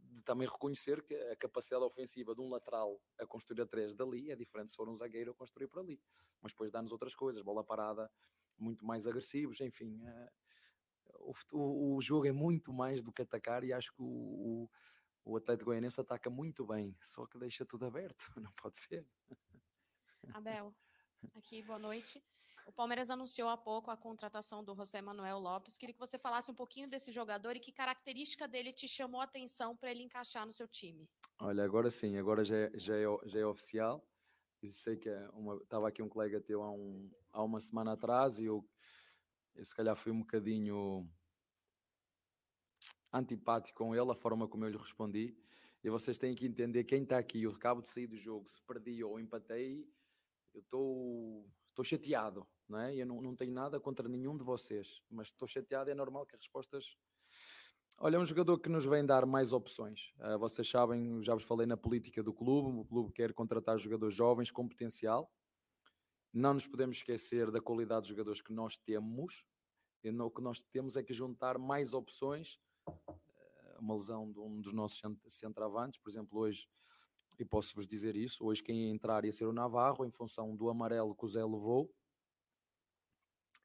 de também reconhecer que a capacidade ofensiva de um lateral a construir a três dali é diferente se for um zagueiro a construir por ali. Mas depois dá-nos outras coisas, bola parada, muito mais agressivos, enfim. Uh, o, o, o, jogo é muito mais do que atacar e acho que o, o, Atlético Goianense ataca muito bem, só que deixa tudo aberto, não pode ser.
Abel, aqui, boa noite. O Palmeiras anunciou há pouco a contratação do José Manuel Lopes. Queria que você falasse um pouquinho desse jogador e que característica dele te chamou a atenção para ele encaixar no seu time.
Olha, agora sim, agora já é, já é, já é oficial. Eu sei que é uma, estava aqui um colega teu há, um, há uma semana atrás e eu, eu se calhar fui um bocadinho antipático com ele, a forma como eu lhe respondi. E vocês têm que entender quem está aqui. Eu acabo de sair do jogo, se perdi ou empatei, eu estou chateado, não é? Eu não, não tenho nada contra nenhum de vocês, mas estou chateado. É normal que as respostas. Olha, é um jogador que nos vem dar mais opções. Uh, vocês sabem, já vos falei na política do clube. O clube quer contratar jogadores jovens com potencial. Não nos podemos esquecer da qualidade dos jogadores que nós temos. E o que nós temos é que juntar mais opções. Uh, uma lesão de um dos nossos centravantes, por exemplo, hoje e posso-vos dizer isso. Hoje, quem ia entrar ia ser o Navarro, em função do amarelo que o Zé levou,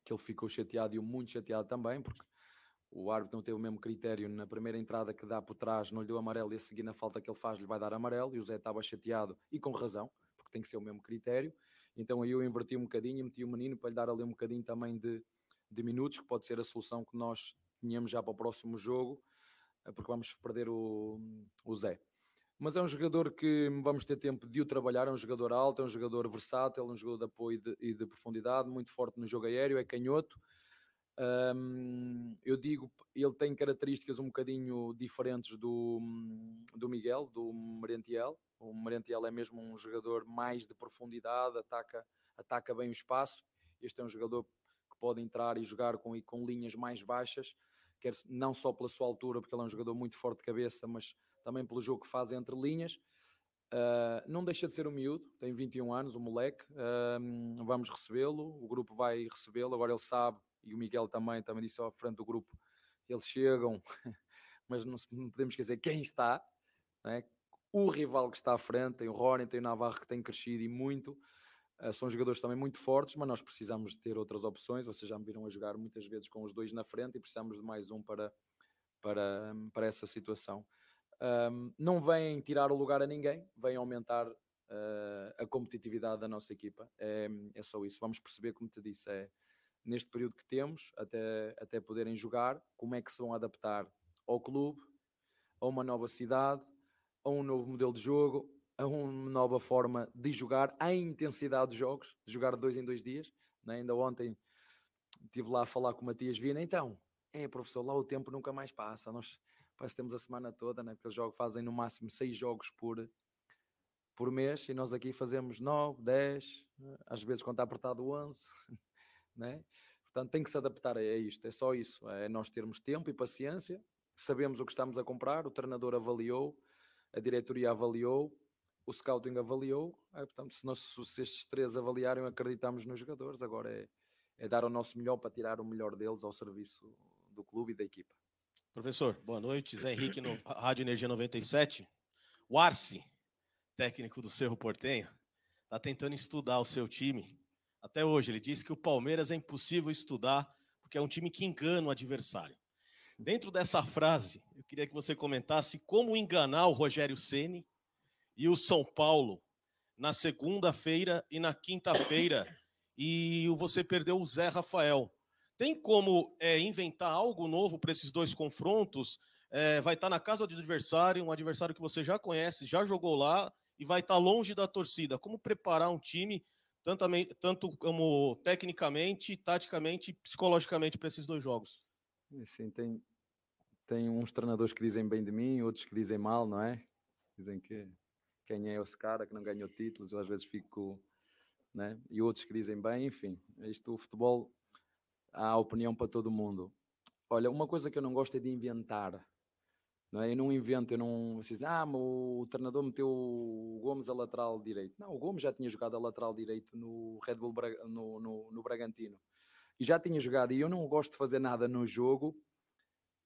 que ele ficou chateado e eu muito chateado também, porque o árbitro não teve o mesmo critério na primeira entrada que dá por trás, não lhe deu amarelo e a seguir na falta que ele faz lhe vai dar amarelo, e o Zé estava chateado e com razão, porque tem que ser o mesmo critério. Então aí eu inverti um bocadinho e meti o menino para lhe dar ali um bocadinho também de, de minutos, que pode ser a solução que nós tínhamos já para o próximo jogo, eh, porque vamos perder o, o Zé mas é um jogador que vamos ter tempo de o trabalhar, é um jogador alto, é um jogador versátil, é um jogador de apoio e de, e de profundidade, muito forte no jogo aéreo, é canhoto. Um, eu digo, ele tem características um bocadinho diferentes do, do Miguel, do Merentiel. O Merentiel é mesmo um jogador mais de profundidade, ataca, ataca bem o espaço. Este é um jogador que pode entrar e jogar com, com linhas mais baixas, quer não só pela sua altura, porque ele é um jogador muito forte de cabeça, mas também pelo jogo que faz entre linhas. Uh, não deixa de ser um miúdo, tem 21 anos, um moleque. Uh, vamos recebê-lo, o grupo vai recebê-lo. Agora ele sabe, e o Miguel também, também disse à frente do grupo, eles chegam, mas não, podemos esquecer quem está. É? O rival que está à frente, tem o Ronin, tem o Navarro que tem crescido e muito. Uh, são jogadores também muito fortes, mas nós precisamos de ter outras opções. Vocês já me viram a jogar muitas vezes com os dois na frente e precisamos de mais um para, para, para essa situação. Um, não vêm tirar o lugar a ninguém, vêm aumentar uh, a competitividade da nossa equipa. É, é, só isso. Vamos perceber, como te disse, é neste período que temos, até, até poderem jogar, como é que se vão adaptar ao clube, a uma nova cidade, a um novo modelo de jogo, a uma nova forma de jogar, a intensidade dos jogos, de jogar dois em dois dias. Né? Ainda ontem estive lá a falar com o Matias Vina, então, é professor, lá o tempo nunca mais passa, nós parece que temos a semana toda, né? porque os jogos fazem no máximo seis jogos por, por mês e nós aqui fazemos nove, dez, às vezes quando está apertado onze, né? Portanto, tem que se adaptar a isto, é só isso, é nós termos tempo e paciência, sabemos o que estamos a comprar, o treinador avaliou, a diretoria avaliou, o scouting avaliou, é, portanto, se, nós, se estes três avaliarem, acreditamos nos jogadores, agora é, é dar o nosso melhor para tirar o melhor deles ao serviço do clube e da equipa.
Professor, boa noite. Zé Henrique, no Rádio Energia 97. O Arce, técnico do Cerro Portenho, está tentando estudar o seu time. Até hoje, ele disse que o Palmeiras é impossível estudar porque é um time que engana o adversário. Dentro dessa frase, eu queria que você comentasse como enganar o Rogério Ceni e o São Paulo na segunda-feira e na quinta-feira e você perdeu o Zé Rafael. Tem como é, inventar algo novo para esses dois confrontos? É, vai estar na casa do adversário, um adversário que você já conhece, já jogou lá e vai estar longe da torcida. Como preparar um time, tanto, tanto como tecnicamente, taticamente psicologicamente para esses dois jogos?
Sim, tem, tem uns treinadores que dizem bem de mim, outros que dizem mal, não é? Dizem que quem é esse cara que não ganhou títulos, eu às vezes fico, né? E outros que dizem bem, enfim, isto o futebol há opinião para todo mundo. Olha, uma coisa que eu não gosto é de inventar. Não é? Eu não invento, eu não. Vocês ah, o treinador meteu o Gomes a lateral direito. Não, o Gomes já tinha jogado a lateral direito no Red Bull no, no, no Bragantino. E já tinha jogado, e eu não gosto de fazer nada no jogo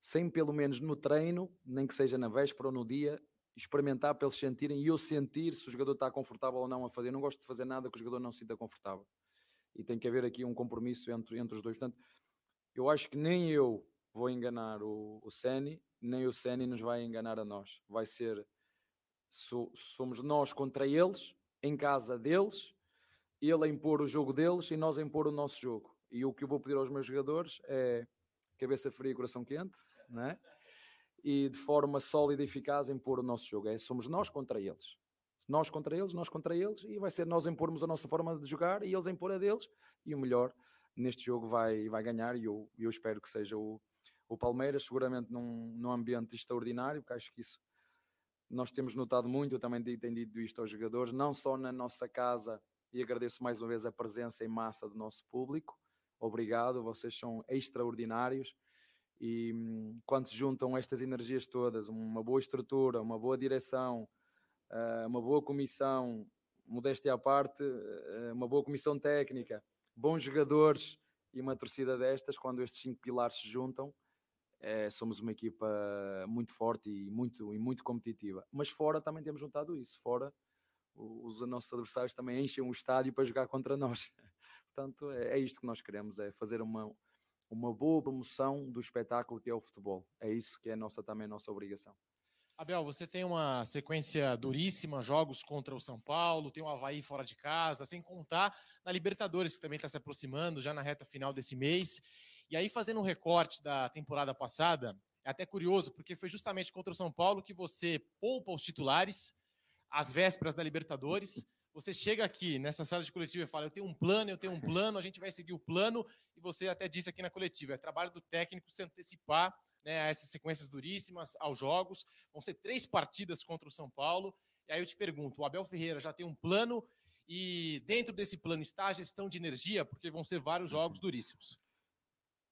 sem pelo menos no treino, nem que seja na véspera ou no dia, experimentar para eles sentirem e eu sentir se o jogador está confortável ou não a fazer. Eu não gosto de fazer nada que o jogador não se sinta confortável. E tem que haver aqui um compromisso entre, entre os dois. Portanto, eu acho que nem eu vou enganar o, o Seni, nem o Seni nos vai enganar a nós. Vai ser, so, somos nós contra eles, em casa deles, ele a impor o jogo deles e nós a impor o nosso jogo. E o que eu vou pedir aos meus jogadores é cabeça fria e coração quente, né? e de forma sólida e eficaz impor o nosso jogo. É, somos nós contra eles. Nós contra eles, nós contra eles, e vai ser nós impormos a nossa forma de jogar e eles impor a deles, e o melhor neste jogo vai, vai ganhar, e eu, eu espero que seja o, o Palmeiras, seguramente num, num ambiente extraordinário, porque acho que isso nós temos notado muito, eu também tenho dito isto aos jogadores, não só na nossa casa, e agradeço mais uma vez a presença em massa do nosso público, obrigado, vocês são extraordinários, e hum, quando se juntam estas energias todas, uma boa estrutura, uma boa direção, uma boa comissão, modéstia à parte, uh, uma boa comissão técnica, bons jogadores e uma torcida destas, quando estes cinco pilares se juntam, é, somos uma equipa muito forte e muito, e muito competitiva. Mas fora também temos juntado isso. Fora, os nossos adversários também enchem o estádio para jogar contra nós. Portanto, é, é isto que nós queremos, é fazer uma, uma boa promoção do espetáculo que é o futebol. É isso que é nossa, também a nossa obrigação.
Abel, você tem uma sequência duríssima, jogos contra o São Paulo, tem o Havaí fora de casa, sem contar na Libertadores, que também está se aproximando, já na reta final desse mês. E aí, fazendo um recorte da temporada passada, é até curioso, porque foi justamente contra o São Paulo que você poupa os titulares às vésperas da Libertadores. Você chega aqui nessa sala de coletiva e fala: Eu tenho um plano, eu tenho um plano, a gente vai seguir o plano. E você até disse aqui na coletiva: é trabalho do técnico se antecipar né, a essas sequências duríssimas, aos jogos. Vão ser três partidas contra o São Paulo. E aí eu te pergunto: o Abel Ferreira já tem um plano e dentro desse plano está a gestão de energia, porque vão ser vários jogos duríssimos.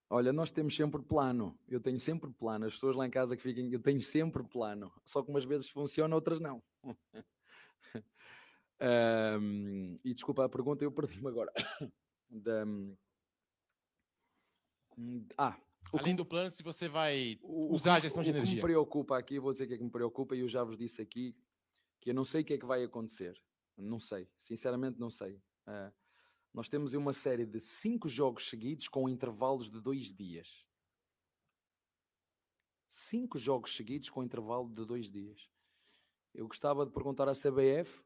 Olha, nós temos sempre plano. Eu tenho sempre plano. As pessoas lá em casa que fiquem, eu tenho sempre plano. Só que umas vezes funciona, outras não. Um, e desculpa a pergunta, eu perdi-me agora. da,
ah, Além do plano, se você vai usar a gestão de energia.
O que me preocupa aqui, vou dizer o que é que me preocupa, e eu já vos disse aqui que eu não sei o que é que vai acontecer. Não sei, sinceramente não sei. Uh, nós temos uma série de cinco jogos seguidos com intervalos de dois dias. Cinco jogos seguidos com intervalo de dois dias. Eu gostava de perguntar à CBF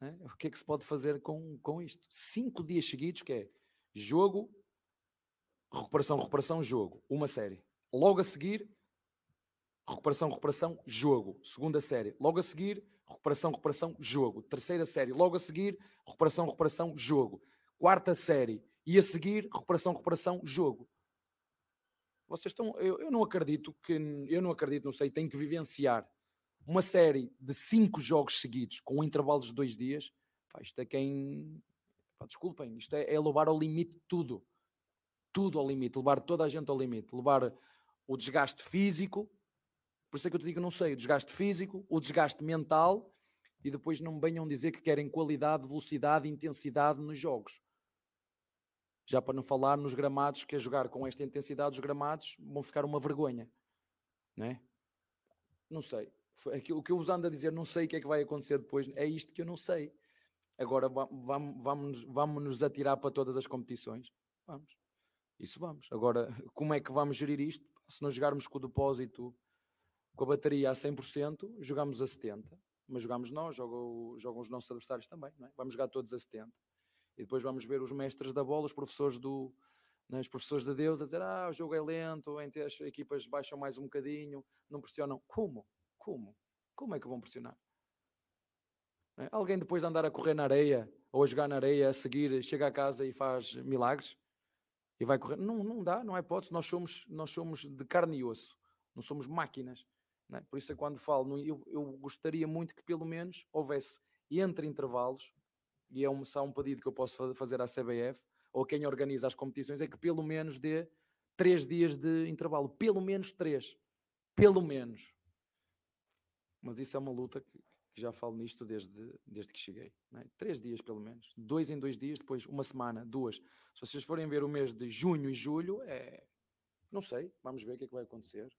né? O que é que se pode fazer com, com isto? Cinco dias seguidos, que é jogo, recuperação, recuperação, jogo. Uma série. Logo a seguir, recuperação, recuperação, jogo. Segunda série. Logo a seguir, recuperação, recuperação, jogo. Terceira série. Logo a seguir, recuperação, recuperação, jogo. Quarta série. E a seguir, recuperação, recuperação, jogo. Vocês estão. Eu, eu não acredito que. Eu não acredito, não sei, tenho que vivenciar uma série de cinco jogos seguidos com intervalos de dois dias, pá, isto é quem. Pá, desculpem, isto é, é ao limite tudo. Tudo ao limite, levar toda a gente ao limite, levar o desgaste físico, por isso é que eu te digo, não sei, o desgaste físico, o desgaste mental, e depois não me venham dizer que querem qualidade, velocidade, intensidade nos jogos. Já para não falar nos gramados, que a jogar com esta intensidade, os gramados vão ficar uma vergonha, não é? Não sei o que eu vos ando a dizer, não sei o que é que vai acontecer depois, é isto que eu não sei. Agora vamos, vamos, vamos nos atirar para todas as competições? Vamos. Isso vamos. Agora, como é que vamos gerir isto? se nós jogarmos com o depósito, com a bateria a 100%, jogamos a 70%. Mas jogamos nós, jogam, jogam os nossos adversários também, é? Vamos jogar todos a 70%. E depois vamos ver os mestres da bola, os professores do, né, os professores de Deus a dizer ah, o jogo é lento, as equipas baixam mais um bocadinho, não pressionam. Como? Como? Como é que vão pressionar? É? Alguém depois de andar a correr na areia ou a jogar na areia, a seguir, chega a casa e faz milagres e vai correr. Não, não dá, não é hipótese. Nós somos, nós somos de carne e osso, não somos máquinas. Não é? Por isso é quando falo, eu, eu gostaria muito que pelo menos houvesse entre intervalos, e é um, só um pedido que eu posso fazer à CBF, ou quem organiza as competições, é que pelo menos dê três dias de intervalo. Pelo menos três. Pelo menos. Mas isso é uma luta que, que já falo nisto desde, desde que cheguei. É? Três dias, pelo menos. Dois em dois dias, depois uma semana, duas. Se vocês forem ver o mês de junho e julho, é. Não sei. Vamos ver o que é que vai acontecer.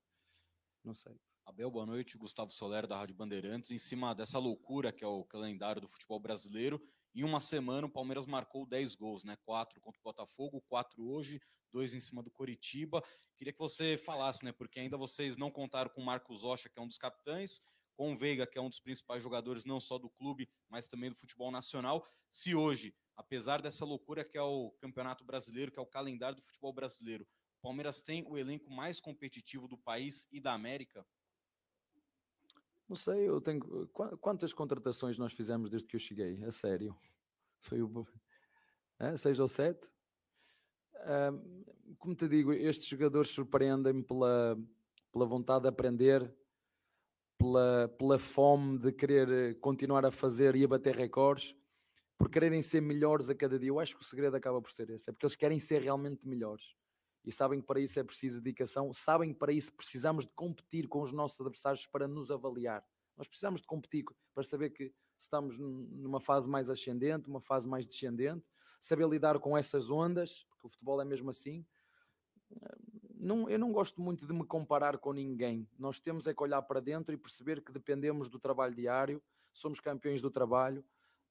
Não sei.
Abel, boa noite. Gustavo Soler, da Rádio Bandeirantes. Em cima dessa loucura que é o calendário do futebol brasileiro, em uma semana, o Palmeiras marcou 10 gols, né? Quatro contra o Botafogo, quatro hoje, dois em cima do Coritiba. Queria que você falasse, né? Porque ainda vocês não contaram com o Marcos Rocha, que é um dos capitães, com o Veiga, que é um dos principais jogadores, não só do clube, mas também do futebol nacional. Se hoje, apesar dessa loucura que é o Campeonato Brasileiro, que é o calendário do futebol brasileiro, o Palmeiras tem o elenco mais competitivo do país e da América?
Não sei, eu tenho. Quantas contratações nós fizemos desde que eu cheguei? A sério? Foi o. É, seis ou sete? como te digo, estes jogadores surpreendem-me pela, pela vontade de aprender, pela, pela fome de querer eh, continuar a fazer e a bater recordes, por quererem ser melhores a cada dia. Eu acho que o segredo acaba por ser esse, é porque eles querem ser realmente melhores e sabem que para isso é preciso dedicação, sabem que para isso precisamos de competir com os nossos adversários para nos avaliar. Nós precisamos de competir para saber que estamos numa fase mais ascendente, uma fase mais descendente, saber lidar com essas ondas, porque o futebol é mesmo assim. Não, eu não gosto muito de me comparar com ninguém. Nós temos é que olhar para dentro e perceber que dependemos do trabalho diário, somos campeões do trabalho,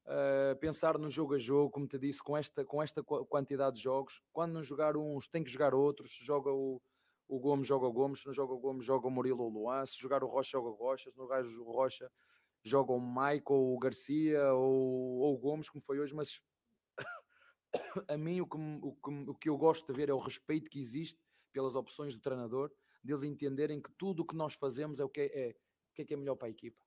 Uh, pensar no jogo a jogo, como te disse, com esta, com esta quantidade de jogos. Quando não jogar uns, tem que jogar outros. Joga o, o Gomes, joga o Gomes. Se não joga o Gomes, joga o Murilo ou o Luan. Se jogar o Rocha, joga o Rocha. Se não jogar o Rocha, joga o Maico ou o Garcia ou, ou o Gomes, como foi hoje. Mas a mim o que, o, que, o que eu gosto de ver é o respeito que existe pelas opções do treinador, deles entenderem que tudo o que nós fazemos é o que é, é o que é, que é melhor para a equipa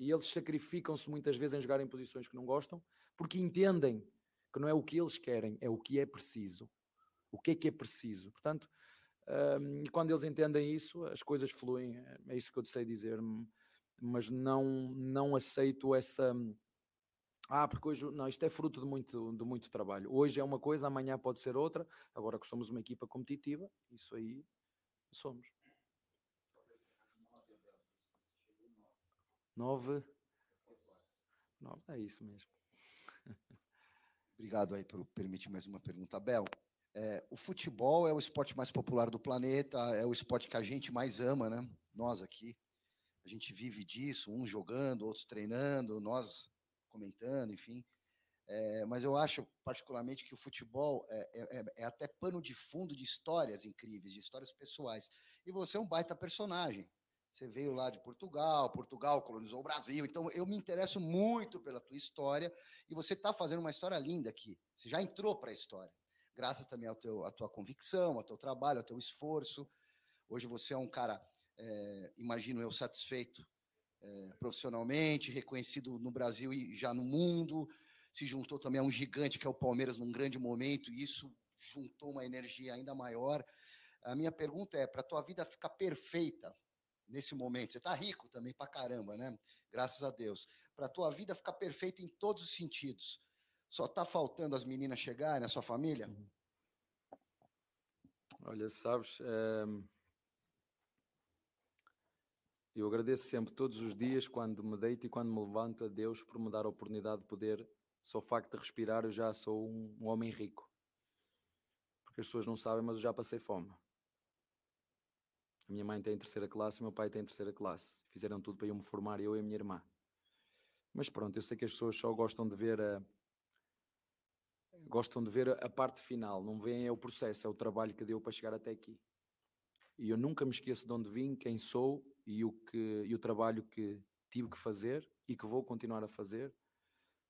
e eles sacrificam-se muitas vezes em jogar em posições que não gostam, porque entendem que não é o que eles querem, é o que é preciso. O que é que é preciso? Portanto, um, quando eles entendem isso, as coisas fluem. É, isso que eu sei dizer, mas não, não aceito essa. Ah, porque hoje não, isto é fruto de muito, de muito trabalho. Hoje é uma coisa, amanhã pode ser outra. Agora que somos uma equipa competitiva, isso aí somos. Nove. Nove, é isso mesmo.
Obrigado aí por permitir mais uma pergunta, Bel. É, o futebol é o esporte mais popular do planeta, é o esporte que a gente mais ama, né? Nós aqui. A gente vive disso, uns jogando, outros treinando, nós comentando, enfim. É, mas eu acho, particularmente, que o futebol é, é, é, é, até pano de fundo de histórias incríveis, de histórias pessoais. E você é um baita personagem. Você veio lá de Portugal, Portugal colonizou o Brasil, então eu me interesso muito pela tua história e você está fazendo uma história linda aqui. Você já entrou para a história, graças também ao teu, à tua convicção, ao teu trabalho, ao teu esforço. Hoje você é um cara, é, imagino eu, satisfeito é, profissionalmente, reconhecido no Brasil e já no mundo. Se juntou também a um gigante que é o Palmeiras num grande momento e isso juntou uma energia ainda maior. A minha pergunta é: para a tua vida ficar perfeita, nesse momento. Você está rico também para caramba, né? Graças a Deus. Para a tua vida ficar perfeita em todos os sentidos. Só está faltando as meninas chegarem, a sua família? Uhum.
Olha, sabes, é... eu agradeço sempre, todos os dias, quando me deito e quando me levanto a Deus por me dar a oportunidade de poder, só o facto de respirar, eu já sou um, um homem rico. Porque as pessoas não sabem, mas eu já passei fome. A minha mãe tem terceira classe, o meu pai tem terceira classe. Fizeram tudo para eu me formar, eu e a minha irmã. Mas pronto, eu sei que as pessoas só gostam de ver a, gostam de ver a parte final, não veem é o processo, é o trabalho que deu para chegar até aqui. E eu nunca me esqueço de onde vim, quem sou e o, que, e o trabalho que tive que fazer e que vou continuar a fazer,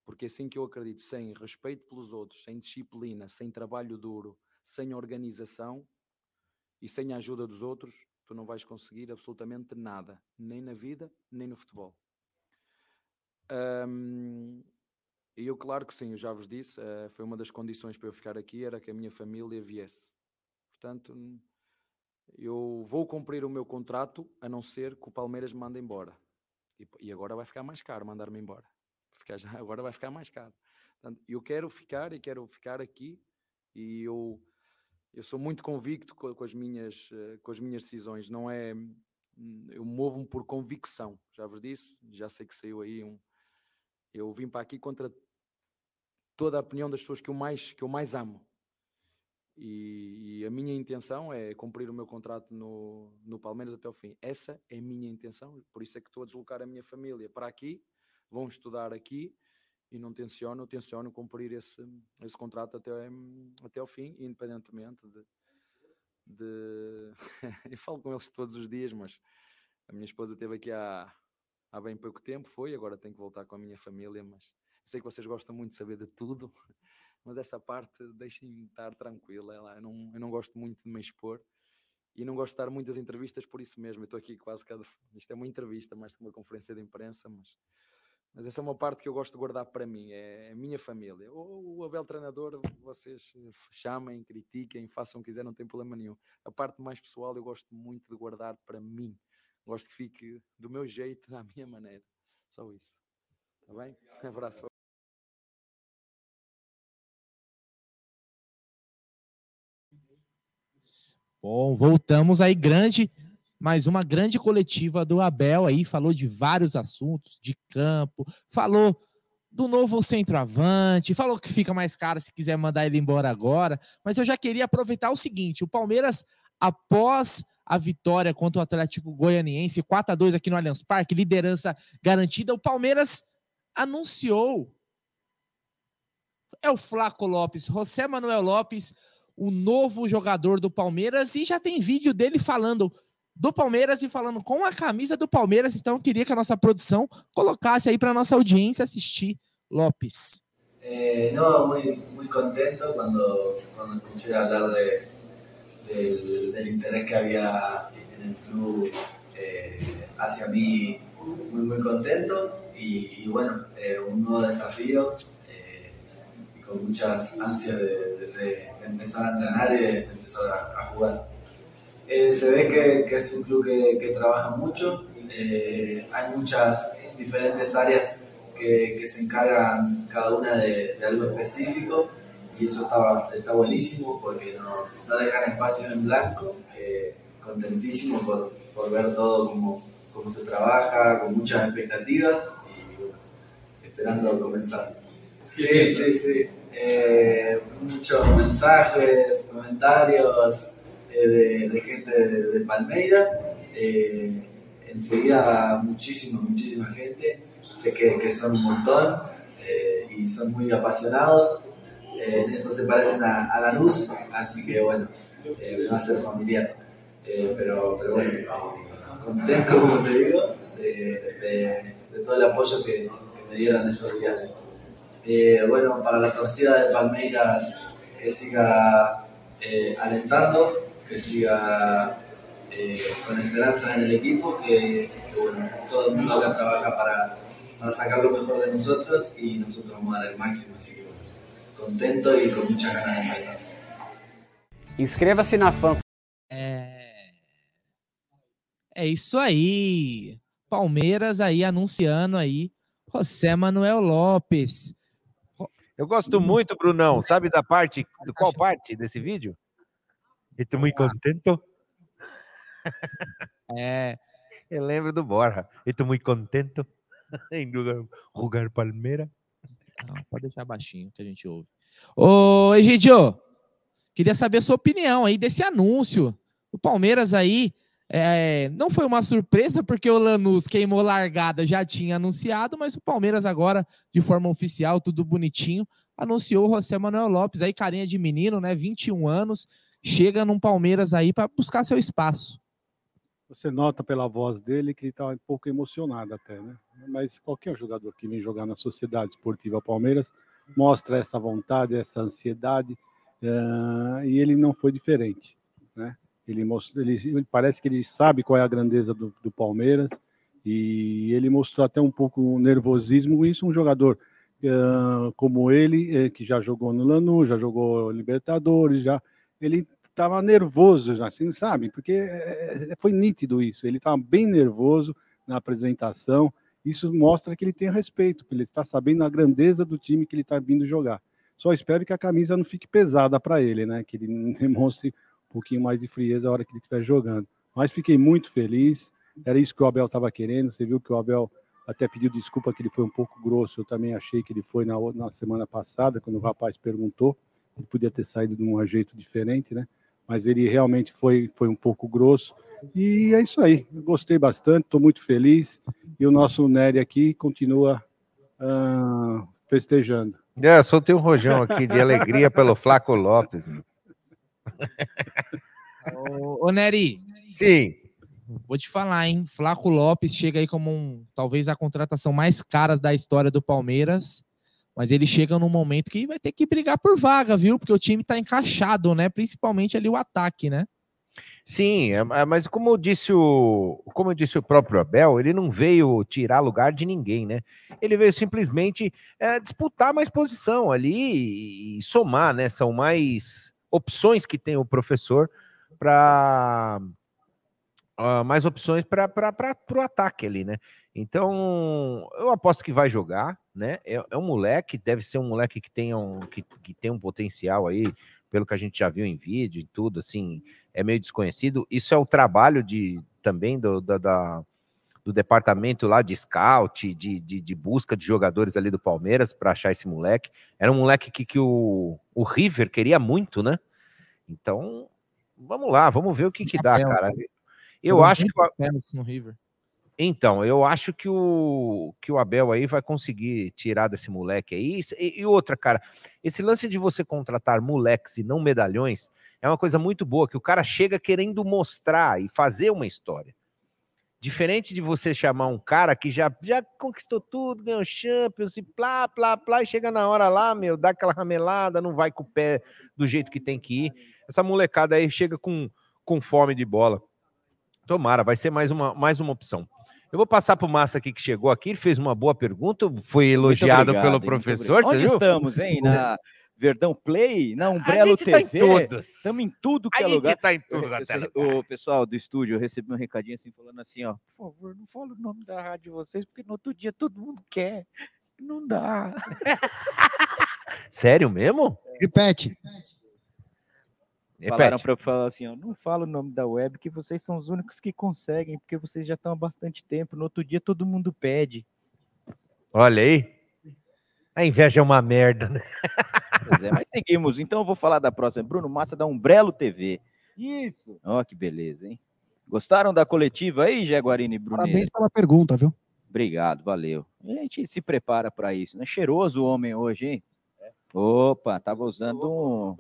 porque é assim que eu acredito, sem respeito pelos outros, sem disciplina, sem trabalho duro, sem organização e sem a ajuda dos outros, tu não vais conseguir absolutamente nada, nem na vida, nem no futebol. E eu, claro que sim, eu já vos disse, uh, foi uma das condições para eu ficar aqui, era que a minha família viesse. Portanto, eu vou cumprir o meu contrato, a não ser que o Palmeiras me mande embora. E, e agora vai ficar mais caro mandar-me embora. Ficar já, agora vai ficar mais caro. Portanto, eu quero ficar e quero ficar aqui e eu, eu sou muito convicto com, com as minhas, eh, com as minhas decisões. Não é, eu movo-me por convicção. Já vos disse, já sei que saiu aí um. Eu vim para aqui contra toda a opinião das pessoas que eu mais, que eu mais amo. E, e, a minha intenção é cumprir o meu contrato no, no Palmeiras até o fim. Essa é a minha intenção, por isso é que estou a deslocar a minha família para aqui, vão estudar aqui e não tenciono, tenciono cumprir esse, esse contrato até, até o fim, independentemente de. de... eu falo com eles todos os dias, mas a minha esposa esteve aqui há, há bem pouco tempo, foi, agora tenho que voltar com a minha família, mas sei que vocês gostam muito de saber de tudo mas essa parte deixem-me estar tranquila. Eu não, eu não gosto muito de me expor e não gosto de dar muitas entrevistas por isso mesmo. Eu estou aqui quase cada. Isto é uma entrevista mais que uma conferência de imprensa, mas, mas essa é uma parte que eu gosto de guardar para mim, é a minha família. Ou o Abel treinador, vocês chamem, critiquem, façam o que quiser, não tem problema nenhum. A parte mais pessoal eu gosto muito de guardar para mim. Gosto que fique do meu jeito, da minha maneira. Só isso. Está bem? Um abraço.
Bom, voltamos aí grande, mais uma grande coletiva do Abel aí, falou de vários assuntos, de campo, falou do novo centroavante, falou que fica mais caro se quiser mandar ele embora agora, mas eu já queria aproveitar o seguinte, o Palmeiras após a vitória contra o Atlético Goianiense, 4 a 2 aqui no Allianz Parque, liderança garantida, o Palmeiras anunciou é o Flaco Lopes, José Manuel Lopes, o novo jogador do Palmeiras e já tem vídeo dele falando do Palmeiras e falando com a camisa do Palmeiras. Então eu queria que a nossa produção colocasse aí para nossa audiência assistir Lopes.
Eh, no, muy, muy contento cuando, cuando escuché hablar de, del, interés que había en el club eh, hacia mí, muy contento y, y bueno, eh, un nuevo desafío con muchas ansias de, de, empezar a entrenar y de, empezar a, jugar. Eh, se ve que, que, es un club que, que trabaja mucho, eh, hay muchas diferentes áreas que, que, se encargan cada una de, algo específico y eso está, está buenísimo porque no, no dejan espacio en blanco, eh, contentísimo por, por, ver todo cómo, cómo se trabaja, con muchas expectativas y esperando comenzar. Sí, sí, sí eh, muchos mensajes, comentarios eh, de, gente de, Palmeira. Eh, enseguida muchísimo, muchísima gente. Sé que, que son un montón y son muy apasionados. En eso se parecen a, la luz, así que bueno, va a ser familiar. pero, pero bueno, contento, como te digo, de, de todo el apoyo que, que me dieron estos días. Eh, bueno, para la torcida de Palmeiras, que siga eh, alentando, que siga eh, con esperanza en el equipo, que, bueno, todo el mundo acá trabaja para, para, sacar lo mejor de nosotros y nosotros vamos a dar el máximo, así que contento y con muchas ganas de empezar.
Inscreva-se na fan.
É... é isso aí. Palmeiras aí anunciando aí José Manuel Lopes.
Eu gosto muito, Brunão. Sabe da parte, do qual parte desse vídeo? Estou muito contento.
É.
Eu lembro do Borja. Estou muito contento em jogar Palmeira.
Não, pode deixar baixinho que a gente ouve. Ô, Egidio, queria saber a sua opinião aí desse anúncio. O Palmeiras aí é, não foi uma surpresa, porque o Lanús queimou largada, já tinha anunciado, mas o Palmeiras agora, de forma oficial, tudo bonitinho, anunciou o José Manuel Lopes, aí carinha de menino, né, 21 anos, chega num Palmeiras aí para buscar seu espaço.
você nota pela voz dele que ele está um pouco emocionado até, né? Mas qualquer jogador que vem jogar na Sociedade Esportiva Palmeiras mostra essa vontade, essa ansiedade, eh, e ele não foi diferente? Ele, mostrou, ele parece que ele sabe qual é a grandeza do, do Palmeiras e ele mostrou até um pouco nervosismo. Isso um jogador uh, como ele, uh, que já jogou no Lanús, já jogou Libertadores, já ele estava nervoso, assim, sabe? Porque é, foi nítido isso. Ele estava bem nervoso na apresentação. Isso mostra que ele tem respeito, que ele está sabendo a grandeza do time que ele está vindo jogar. Só espero que a camisa não fique pesada para ele, né? Que ele demonstre pouquinho mais de frieza na hora que ele estiver jogando. Mas fiquei muito feliz. Era isso que o Abel estava querendo. Você viu que o Abel até pediu desculpa que ele foi um pouco grosso. Eu também achei que ele foi na, na semana passada, quando o rapaz perguntou. Ele podia ter saído de um jeito diferente, né? Mas ele realmente foi, foi um pouco grosso. E é isso aí. Eu gostei bastante, estou muito feliz. E o nosso Nery aqui continua uh, festejando.
É, soltei um rojão aqui de alegria pelo Flaco Lopes. Meu.
Ô, ô Nery.
Sim.
Vou te falar, hein? Flaco Lopes chega aí como um, talvez a contratação mais cara da história do Palmeiras. Mas ele chega num momento que vai ter que brigar por vaga, viu? Porque o time tá encaixado, né? Principalmente ali o ataque, né?
Sim, é, mas como disse o, como disse o próprio Abel, ele não veio tirar lugar de ninguém, né? Ele veio simplesmente é, disputar mais posição ali e somar, né? São mais opções que tem o professor para uh, mais opções para o ataque ali, né? Então, eu aposto que vai jogar, né? É, é, um moleque, deve ser um moleque que tem um, que, que tem um potencial aí, pelo que a gente já viu em vídeo e tudo, assim, é meio desconhecido. Isso é o trabalho de também do, da, da do departamento lá de scout, de, de, de, busca de jogadores ali do Palmeiras para achar esse moleque. Era um moleque que, que o, o River queria muito, né? Então, vamos lá, vamos ver o que, que dá, cara. Eu acho que.
No River.
Então, eu acho que o, que o Abel aí vai conseguir tirar desse moleque aí. E, e, outra, cara, esse lance de você contratar moleques e não medalhões é uma coisa muito boa, que o cara chega querendo mostrar e fazer uma história. Diferente de você chamar um cara que já, já conquistou tudo, ganhou Champions e plá, plá, plá, e chega na hora lá, meu, dá aquela ramelada, não vai com o pé do jeito que tem que ir. Essa molecada aí chega com, com fome de bola. Tomara, vai ser mais uma, mais uma opção. Eu vou passar para o Massa aqui que chegou aqui, ele fez uma boa pergunta, foi elogiado obrigado, pelo professor.
Onde
viu?
estamos, hein? Na Verdão Play, na Umbrello TV. Tá em
todas.
Estamos em tudo que a é lugar.
Tá em tudo,
o pessoal do estúdio, eu recebi um recadinho assim, falando assim, ó, por favor, não fala o nome da rádio de vocês, porque no outro dia todo mundo quer. Não dá.
Sério mesmo?
Repete.
Falaram para eu falar assim, ó, não fala o nome da web, que vocês são os únicos que conseguem, porque vocês já estão há bastante tempo. No outro dia todo mundo pede.
Olha aí. A inveja é uma merda, né?
Pois é, mas seguimos. Então eu vou falar da próxima. Bruno Massa da Umbrello TV.
Isso.
Ó, oh, que beleza, hein? Gostaram da coletiva aí, Jaguarine e Bruno?
Parabéns pela pergunta, viu?
Obrigado, valeu. A gente se prepara para isso, né? Cheiroso o homem hoje, hein? Opa, tava usando um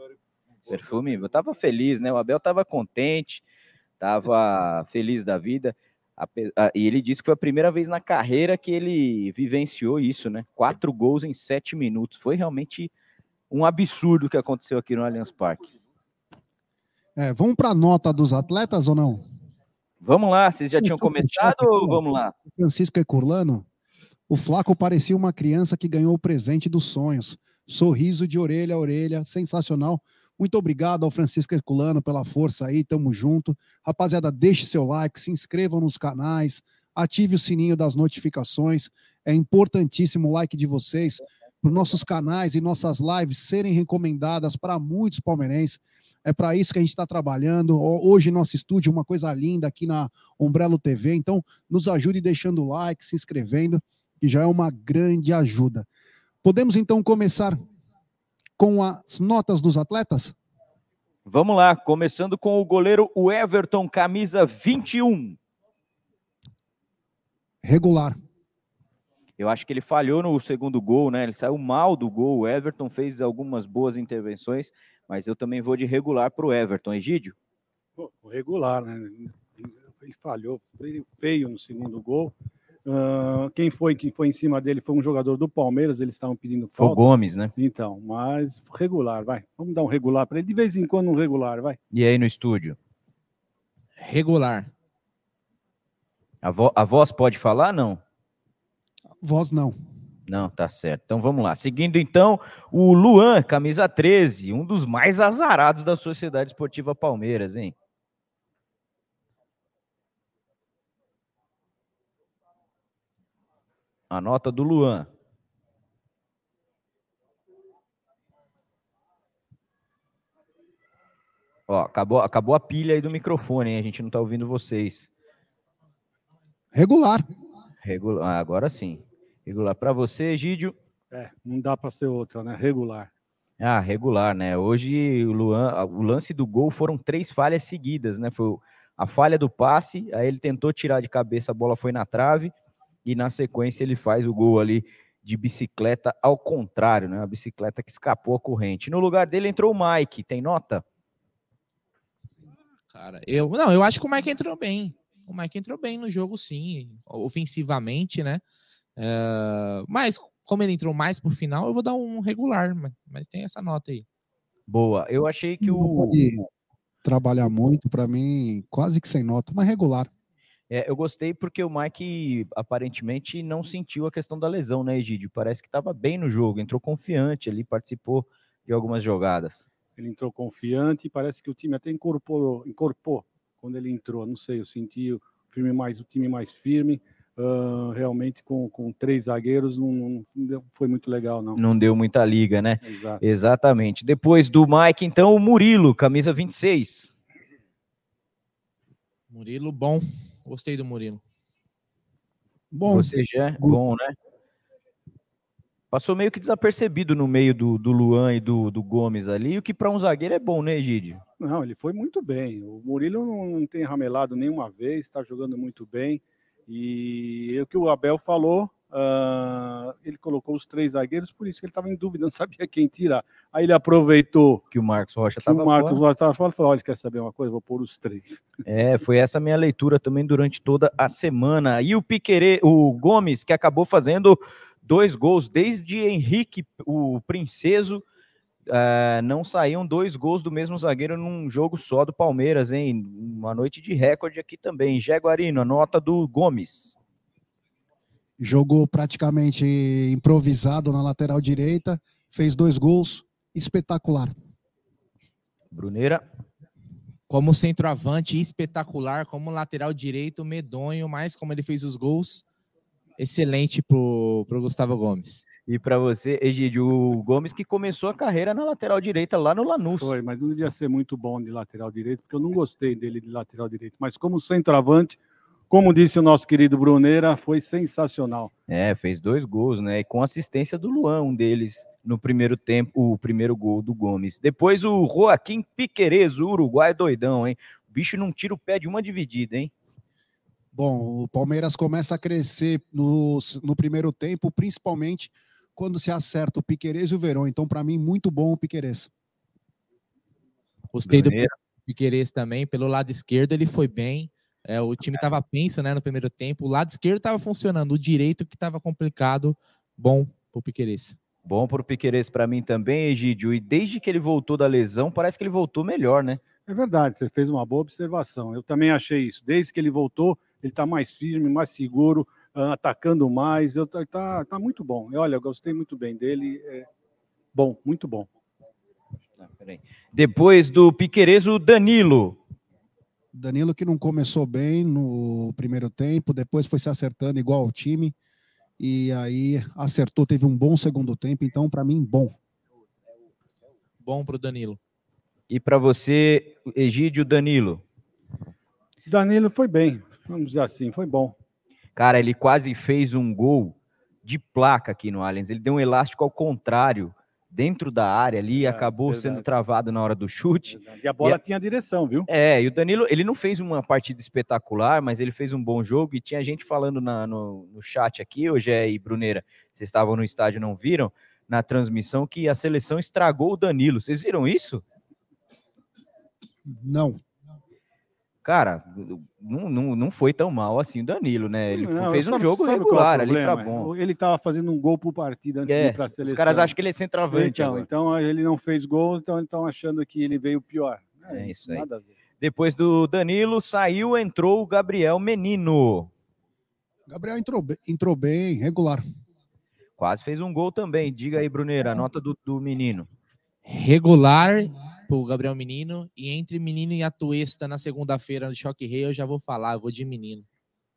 perfume. Eu tava feliz, né? O Abel tava contente, tava feliz da vida. E ele disse que foi a primeira vez na carreira que ele vivenciou isso, né? Quatro gols em sete minutos. Foi realmente um absurdo o que aconteceu aqui no Allianz Parque.
É, vamos para a nota dos atletas ou não?
Vamos lá, vocês já tinham começado ou vamos lá?
Francisco Ecurlano, o Flaco parecia uma criança que ganhou o presente dos sonhos. Sorriso de orelha a orelha, sensacional. Muito obrigado ao Francisco Herculano pela força aí, tamo junto. Rapaziada, deixe seu like, se inscrevam nos canais, ative o sininho das notificações. É importantíssimo o like de vocês para nossos canais e nossas lives serem recomendadas para muitos palmeirenses. É para isso que a gente está trabalhando. Hoje, nosso estúdio, uma coisa linda aqui na Umbrello TV. Então, nos ajude deixando o like, se inscrevendo, que já é uma grande ajuda. Podemos então começar com as notas dos atletas?
Vamos lá, começando com o goleiro o Everton, camisa 21.
Regular.
Eu acho que ele falhou no segundo gol, né? Ele saiu mal do gol. O Everton fez algumas boas intervenções, mas eu também vou de regular para o Everton. Egídio?
Regular, né? ele falhou feio no segundo gol. Quem foi que foi em cima dele foi um jogador do Palmeiras, eles estavam pedindo
Foi o
falta.
Gomes, né?
Então, mas regular, vai. Vamos dar um regular para ele. De vez em quando um regular, vai.
E aí no estúdio?
Regular.
A, vo- a voz pode falar, não?
Voz não.
Não, tá certo. Então vamos lá. Seguindo então, o Luan, camisa 13, um dos mais azarados da Sociedade Esportiva Palmeiras, hein? A nota do Luan. Ó, acabou, acabou a pilha aí do microfone, hein? A gente não tá ouvindo vocês.
Regular.
Regular. Ah, agora sim. Regular para você, Egídio.
É, não dá para ser outra, né? Regular.
Ah, regular, né? Hoje o Luan, o lance do gol foram três falhas seguidas, né? Foi a falha do passe, aí ele tentou tirar de cabeça, a bola foi na trave e na sequência ele faz o gol ali de bicicleta ao contrário, né? A bicicleta que escapou a corrente. No lugar dele entrou o Mike, tem nota?
Cara, eu não, eu acho que o Mike entrou bem. O Mike entrou bem no jogo, sim, ofensivamente, né? Eh, mas como ele entrou mais pro final, eu vou dar um regular, mas, mas tem essa nota aí.
Boa. Eu achei que o
pode trabalhar muito, para mim, quase que sem nota, mas regular.
É, eu gostei porque o Mike aparentemente não sentiu a questão da lesão, né, Egídio? Parece que estava bem no jogo, entrou confiante ali, participou de algumas jogadas.
Ele entrou confiante e parece que o time até incorporou, incorporou quando ele entrou. Não sei, eu senti o time mais, o time mais firme. ah, realmente, com, com três zagueiros, não, não- não deu- foi muito legal, não.
Não deu muita liga, né?
Exato.
Exatamente. Depois do Mike, então, o Murilo, camisa 26.
Murilo, bom. Gostei do Murilo.
Bom.
Você já é bom, né? Passou meio que desapercebido no meio do, do Luan e do, do Gomes ali, o que para um zagueiro é bom, né, Egídio?
Não, ele foi muito bem. O Murilo não, não tem ramelado nenhuma vez, está jogando muito bem. E o que o Abel falou, ah, ele colocou os três zagueiros, por isso que ele estava em dúvida, não sabia quem tirar. Aí ele aproveitou
que o Marcos Rocha estava
Marcos
fora.
Rocha estava fora e falou: olha, quer saber uma coisa? Vou pôr os três.
É, foi essa a minha leitura também durante toda a semana. E o Piquerê, o Gomes, que acabou fazendo dois gols desde Henrique, o Princeso, ah, não saíam dois gols do mesmo zagueiro num jogo só do Palmeiras, hein? Uma noite de recorde aqui também. Jaguarino, a nota do Gomes.
Jogou praticamente improvisado na lateral direita, fez dois gols, espetacular.
Bruneira.
Como centroavante espetacular, como lateral direito medonho, mas como ele fez os gols, excelente pro, pro Gustavo Gomes.
E para você, Egídio, o Gomes que começou a carreira na lateral direita lá no Lanús.
Foi, mas não devia ser muito bom de lateral direito, porque eu não gostei dele de lateral direito. Mas como centroavante, como disse o nosso querido Bruneira, foi sensacional.
É, fez dois gols, né? E com assistência do Luan, um deles no primeiro tempo, o primeiro gol do Gomes. Depois o Joaquim Piquerez, o Uruguai doidão, hein? O bicho não tira o pé de uma dividida, hein?
Bom, o Palmeiras começa a crescer no, no primeiro tempo, principalmente quando se acerta o Piquerez e o Verón. Então, para mim, muito bom o Piquerez.
Gostei do. Piqueires também. Pelo lado esquerdo, ele foi bem. É, o time estava penso né, no primeiro tempo. O lado esquerdo estava funcionando. O direito que estava complicado. Bom pro Piqueires.
Bom pro Piquerez para mim também, Egídio. E desde que ele voltou da lesão, parece que ele voltou melhor, né?
É verdade, você fez uma boa observação. Eu também achei isso. Desde que ele voltou, ele está mais firme, mais seguro, ah, atacando mais. Eu, tá, tá, muito bom. E olha, eu gostei muito bem dele. É bom, muito bom.
Depois do Piquerez, o Danilo.
Danilo que não começou bem no primeiro tempo, depois foi se acertando igual ao time. E aí acertou, teve um bom segundo tempo. Então, para mim, bom.
Bom pro Danilo.
E para você, Egídio Danilo.
Danilo foi bem, vamos dizer assim, foi bom.
Cara, ele quase fez um gol de placa aqui no Allianz. Ele deu um elástico ao contrário, dentro da área ali, e acabou sendo
verdade.
travado na hora do chute.
E a bola
E a-
tinha direção, viu?
É, e o Danilo, ele não fez uma partida espetacular, mas ele fez um bom jogo e tinha gente falando na- no, no chat aqui, hoje é e Bruneira, vocês estavam no estádio e não viram, na transmissão, que a seleção estragou o Danilo. Vocês viram isso?
Não.
Cara, não, não, não foi tão mal assim o Danilo, né? Ele
Não,
fez um
sabe-
jogo
sabe é
regular ali
problema?
pra bom.
Ele estava fazendo um gol por partida antes
É,
de ir para a
os
seleção.
caras acham que ele é centroavante
Então,
agora.
então ele não fez gol, então estão achando que ele veio pior.
É isso aí.
Nada a ver.
Depois do Danilo, saiu, entrou o Gabriel Menino.
Gabriel entrou, bem- entrou bem, regular.
Quase fez um gol também. Diga aí, Bruneira, a nota do, do menino.
Regular pro Gabriel Menino. E entre Menino e Atuesta na segunda-feira no Choque Rei, eu já vou falar, eu vou de Menino.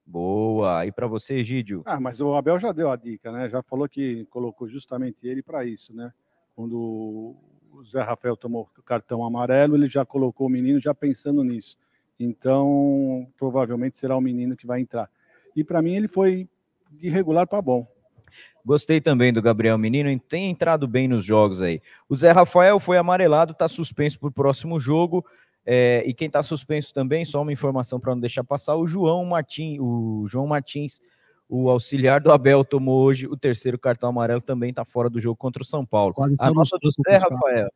Boa. E para você, Egídio?
Ah, mas o Abel já deu a dica, né? Já falou que colocou justamente ele para isso, né? Quando o Zé Rafael tomou o cartão amarelo, ele já colocou o menino já pensando nisso. Então, provavelmente será o menino que vai entrar. E para mim ele foi de regular para bom.
Gostei também do Gabriel Menino, tem entrado bem nos jogos aí. O Zé Rafael foi amarelado, está suspenso para o próximo jogo. é, e quem está suspenso também, só uma informação para não deixar passar, o João Martins, o João Martins, o auxiliar do Abel, tomou hoje o terceiro cartão amarelo, também está fora do jogo contra o São Paulo. A nota do Zé. Rafael.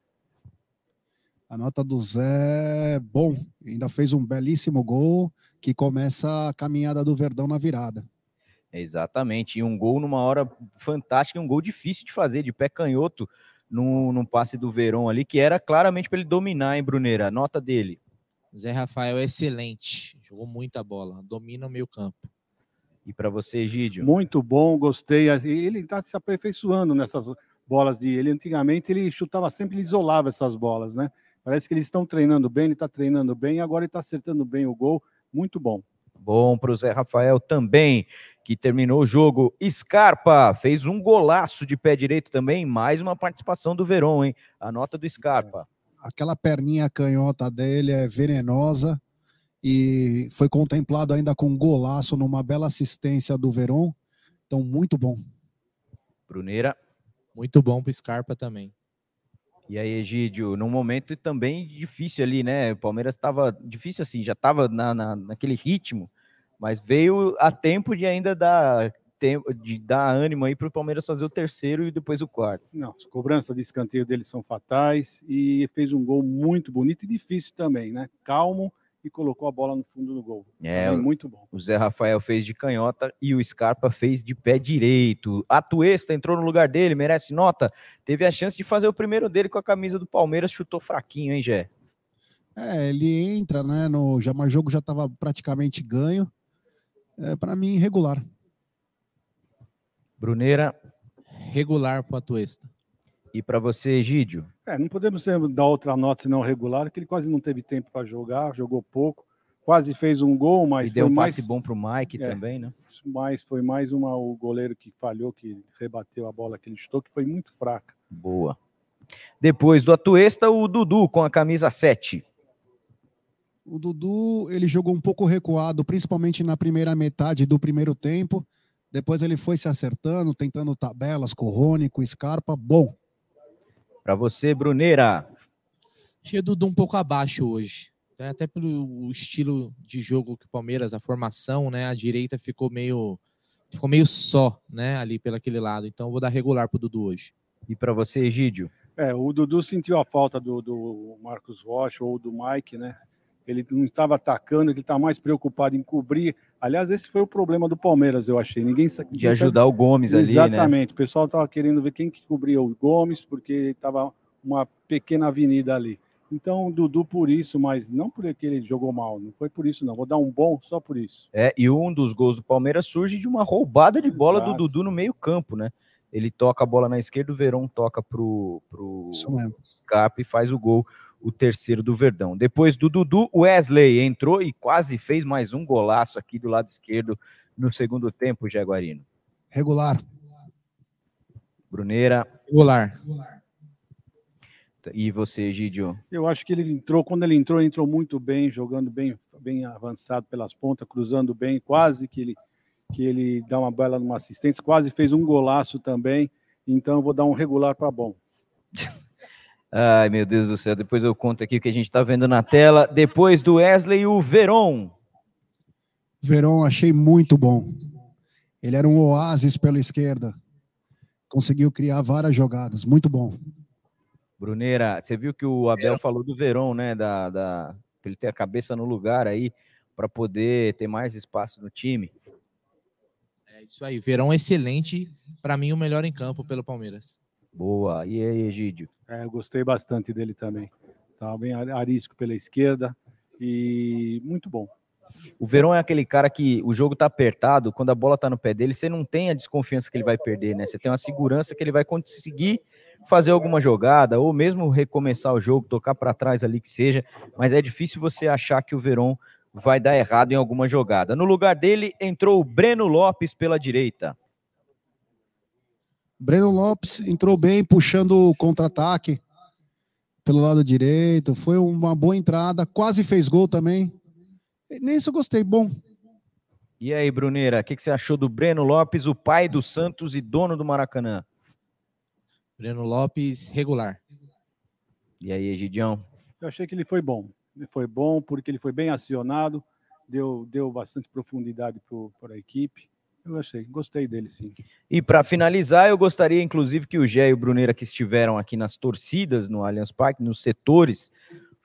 A nota do Zé, bom, ainda fez um belíssimo gol que começa a caminhada do Verdão na virada.
Exatamente, e um gol numa hora fantástica, um gol difícil de fazer, de pé canhoto, num, num passe do Verón ali, que era claramente para ele dominar, hein, Bruneira? A nota dele.
Zé Rafael é excelente. Jogou muita bola. Domina o meio campo.
E para você, Egídio?
Muito bom, gostei. Ele está se aperfeiçoando nessas bolas de ele. Antigamente ele chutava sempre, ele isolava essas bolas, né? Parece que eles estão treinando bem, ele está treinando bem, agora ele está acertando bem o gol. Muito bom.
Bom para o Zé Rafael também, que terminou o jogo. Scarpa fez um golaço de pé direito também, mais uma participação do Verón, hein? A nota do Scarpa.
Aquela perninha canhota dele é venenosa e foi contemplado ainda com um golaço numa bela assistência do Verón. Então, muito bom.
Bruneira.
Muito bom pro Scarpa também.
E aí, Egídio, num momento também difícil ali, né? O Palmeiras estava difícil assim, já estava na, na, naquele ritmo, mas veio a tempo de ainda dar tempo de dar ânimo aí para o Palmeiras fazer o terceiro e depois o quarto.
Não, as cobranças de escanteio dele são fatais e fez um gol muito bonito e difícil também, né? Calmo e colocou a bola no fundo do gol.
É,
Também muito bom.
O Zé Rafael fez de canhota e o Scarpa fez de pé direito. A Tuesta entrou no lugar dele, merece nota. Teve a chance de fazer o primeiro dele com a camisa do Palmeiras, chutou fraquinho, hein, Gé?
É, ele entra, né? No, já, mas o jogo já estava praticamente ganho. É, para mim, regular.
Bruneira.
Regular pro Atuesta.
E para você, Egídio?
É, não podemos ser- dar outra nota senão regular, que ele quase não teve tempo para jogar, jogou pouco, quase fez um gol, mas
E deu um
mais,
passe bom pro Mike
É.
também, né?
mas foi mais uma o goleiro que falhou, que rebateu a bola que ele chutou, que foi muito fraca.
Boa. Depois do Atuesta, o Dudu com a camisa 7.
O Dudu, ele jogou um pouco recuado, principalmente na primeira metade do primeiro tempo. Depois ele foi se acertando, tentando tabelas com o Rony, com o Scarpa. Bom,
Para você, Bruneira.
Achei o Dudu um pouco abaixo hoje. Então, Até pelo estilo de jogo que o Palmeiras, a formação, né? A direita ficou meio ficou meio só, né, ali pelo aquele lado. Então eu vou dar regular pro Dudu hoje.
E para você, Egídio?
É, o Dudu sentiu a falta do, do Marcos Rocha ou do Mike, né? Ele não estava atacando, ele está mais preocupado em cobrir. Aliás, esse foi o problema do Palmeiras, eu achei. Ninguém sa-
De ajudar
sabe-
o Gomes ali, né?
Exatamente. O pessoal estava querendo ver quem que cobria o Gomes, porque estava uma pequena avenida ali. Então, o Dudu por isso, mas não por que ele jogou mal. Não foi por isso, não. Vou dar um bom só por isso.
É, e um dos gols do Palmeiras surge de uma roubada de bola do
Exato.
Dudu no meio-campo, né? Ele toca a bola na esquerda, o Verón toca pro, pro. Scarpa e faz o gol, o terceiro do Verdão. Depois do Dudu, o Wesley entrou e quase fez mais um golaço aqui do lado esquerdo no segundo tempo, Jaguarino.
regular.
Bruneira.
Regular.
E você, Egidio?
Eu acho que ele entrou, quando ele entrou, ele entrou muito bem, jogando bem, bem avançado pelas pontas, cruzando bem, quase que ele, que ele dá uma bela numa assistência, quase fez um golaço também. Então, eu vou dar um regular para bom.
Ai, meu Deus do céu, depois eu conto aqui o que a gente tá vendo na tela. Depois do Wesley, o Veron.
Verón, achei muito bom. Ele era um oásis pela esquerda. Conseguiu criar várias jogadas. Muito bom.
Bruneira, você viu que o Abel falou do Verón, né? Da, da ele ter a cabeça no lugar aí, para poder ter mais espaço no time.
É isso aí. Verão excelente. Para mim, o melhor em campo pelo Palmeiras.
Boa. E aí, Egídio?
É, eu gostei bastante dele também. Estava bem arisco pela esquerda e muito bom.
O Verão é aquele cara que o jogo tá apertado, quando a bola tá no pé dele, você não tem a desconfiança que ele vai perder, né? Você tem uma segurança que ele vai conseguir fazer alguma jogada ou mesmo recomeçar o jogo, tocar para trás ali que seja, mas é difícil você achar que o Verón vai dar errado em alguma jogada. No lugar dele entrou o Breno Lopes pela direita.
Breno Lopes entrou bem, puxando o contra-ataque pelo lado direito. Foi uma boa entrada, quase fez gol também. Nisso eu gostei, bom.
E aí, Bruneira, o que, que você achou do Breno Lopes, o pai do Santos e dono do Maracanã?
Breno Lopes, regular.
E aí, Egidião?
Eu achei que ele foi bom. Ele foi bom porque ele foi bem acionado, deu, deu bastante profundidade para a equipe. Eu achei, gostei dele sim.
E para finalizar, eu gostaria inclusive que o Gé e o Bruneira que estiveram aqui nas torcidas no Allianz Parque, nos setores,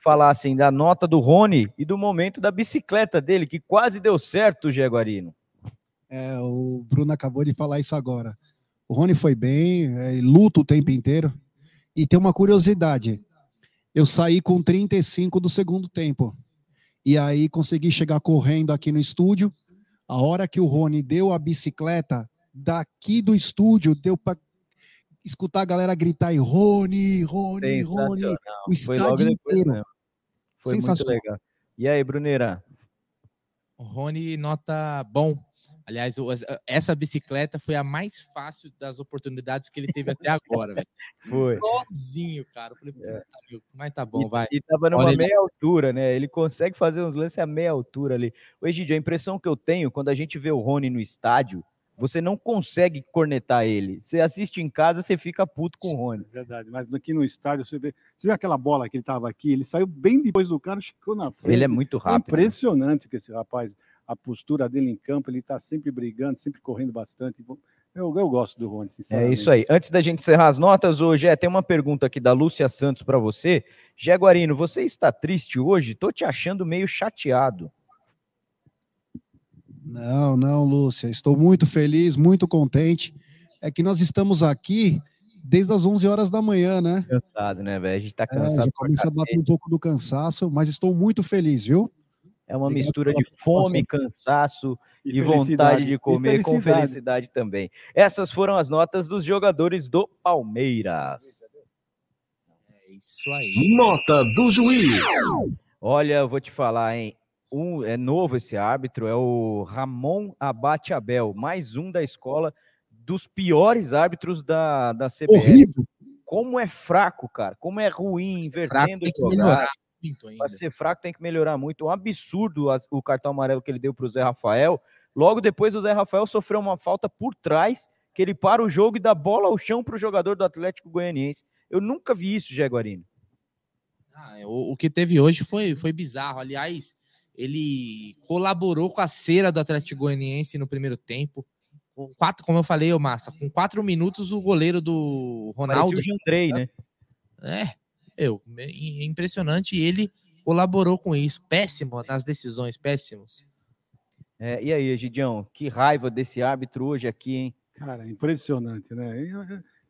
falassem da nota do Rony e do momento da bicicleta dele, que quase deu certo, Gé Guarino.
É, o Bruno acabou de falar isso agora. O Rony foi bem, é, luta o tempo inteiro. E tem uma curiosidade. Eu saí com 35 do segundo tempo. E aí consegui chegar correndo aqui no estúdio. A hora que o Rony deu a bicicleta, daqui do estúdio, deu para escutar a galera gritar e Rony, Rony, Rony. O estádio inteiro.
Mesmo. Foi muito legal. E aí, Bruneira?
O Rony nota bom. Aliás, essa bicicleta foi a mais fácil das oportunidades que ele teve até agora, velho.
Foi.
Sozinho, cara. Eu falei, é. mas tá bom,
e,
vai.
E tava numa
Olha
meia
ele.
altura, né? Ele consegue fazer uns lances a meia altura ali. O Egidio, a impressão que eu tenho quando a gente vê o Rony no estádio, você não consegue cornetar ele. Você assiste em casa, você fica puto com o Rony.
Verdade, mas aqui no estádio você vê, você vê aquela bola que ele estava aqui, ele saiu bem depois do cara, chegou na frente.
Ele é muito rápido, né?
impressionante que esse rapaz, a postura dele em campo, ele está sempre brigando, sempre correndo bastante. Eu, eu gosto do Rony,
É
sinceramente.
isso aí. Antes da gente encerrar as notas, hoje é, tem uma pergunta aqui da Lúcia Santos para você. Jaguarino, você está triste hoje? Tô te achando meio chateado.
Não, não, Lúcia. Estou muito feliz, muito contente. É que nós estamos aqui desde as 11 horas da manhã, né?
Cansado, né, velho? A gente tá
É,
cansado.
já
pra
começa a bater um pouco do cansaço, mas estou muito feliz, viu?
É uma mistura de fome, cansaço
E
e, vontade
felicidade.
de comer, com
felicidade.
felicidade também. Essas foram as notas dos jogadores do Palmeiras.
É isso aí.
Nota do juiz.
Olha, eu vou te falar, hein? Um, é novo esse árbitro, é o Ramon Abate Abel, mais um da escola dos piores árbitros da, da CBF.
Horrível.
Como é fraco, cara. Como é ruim,
fraco
invertendo
tem que
jogada.
melhorar muito ainda.
Para ser fraco tem que melhorar muito. Um absurdo o cartão amarelo que ele deu para o Zé Rafael. Logo depois o Zé Rafael sofreu uma falta por trás, que ele para o jogo e dá bola ao chão para o jogador do Atlético Goianiense. Eu nunca vi isso, Jaguarino.
Ah, o, o que teve hoje foi, foi bizarro. Aliás, ele colaborou com a cera do Atlético Goianiense no primeiro tempo. Com quatro, como eu falei, ô Massa, com quatro minutos o goleiro do Ronaldo.
Parecia o Jandrei, né?
É, eu, é impressionante. E ele colaborou com isso. Péssimo nas decisões, péssimos.
É, e aí, Egidião, que raiva desse árbitro hoje aqui, hein?
Cara, impressionante, né?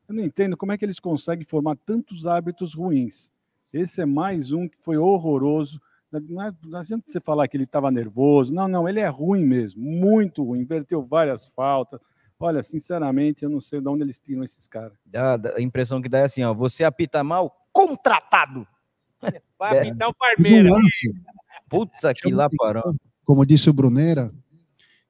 Eu, não entendo como é que eles conseguem formar tantos hábitos ruins. Esse é mais um que foi horroroso. Não, é- não adianta você falar que ele estava nervoso. Não, não, ele é ruim mesmo, muito ruim. Inverteu várias faltas. Olha, sinceramente, eu não sei de onde eles tiram esses caras.
A impressão que dá é assim, ó. Você apita mal, contratado.
Vai
apitar
o Parmeira.
Putz, aqui lá parou.
Como disse o Bruneira,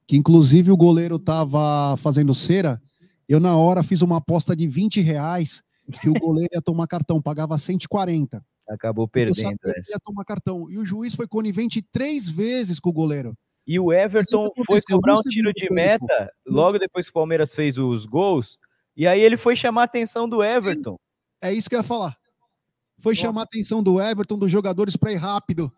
que inclusive o goleiro estava fazendo cera. Eu, na hora, fiz uma aposta de 20 reais que o goleiro ia tomar cartão, pagava 140.
Acabou
Eu
perdendo.
sabia que ia tomar cartão. E o juiz foi conivente três vezes com o goleiro.
E o Everton foi cobrar um tiro de meta logo depois que o Palmeiras fez os gols. E aí ele foi chamar a atenção do Everton.
É isso que eu ia falar. Foi chamar a atenção do Everton, dos jogadores para ir rápido.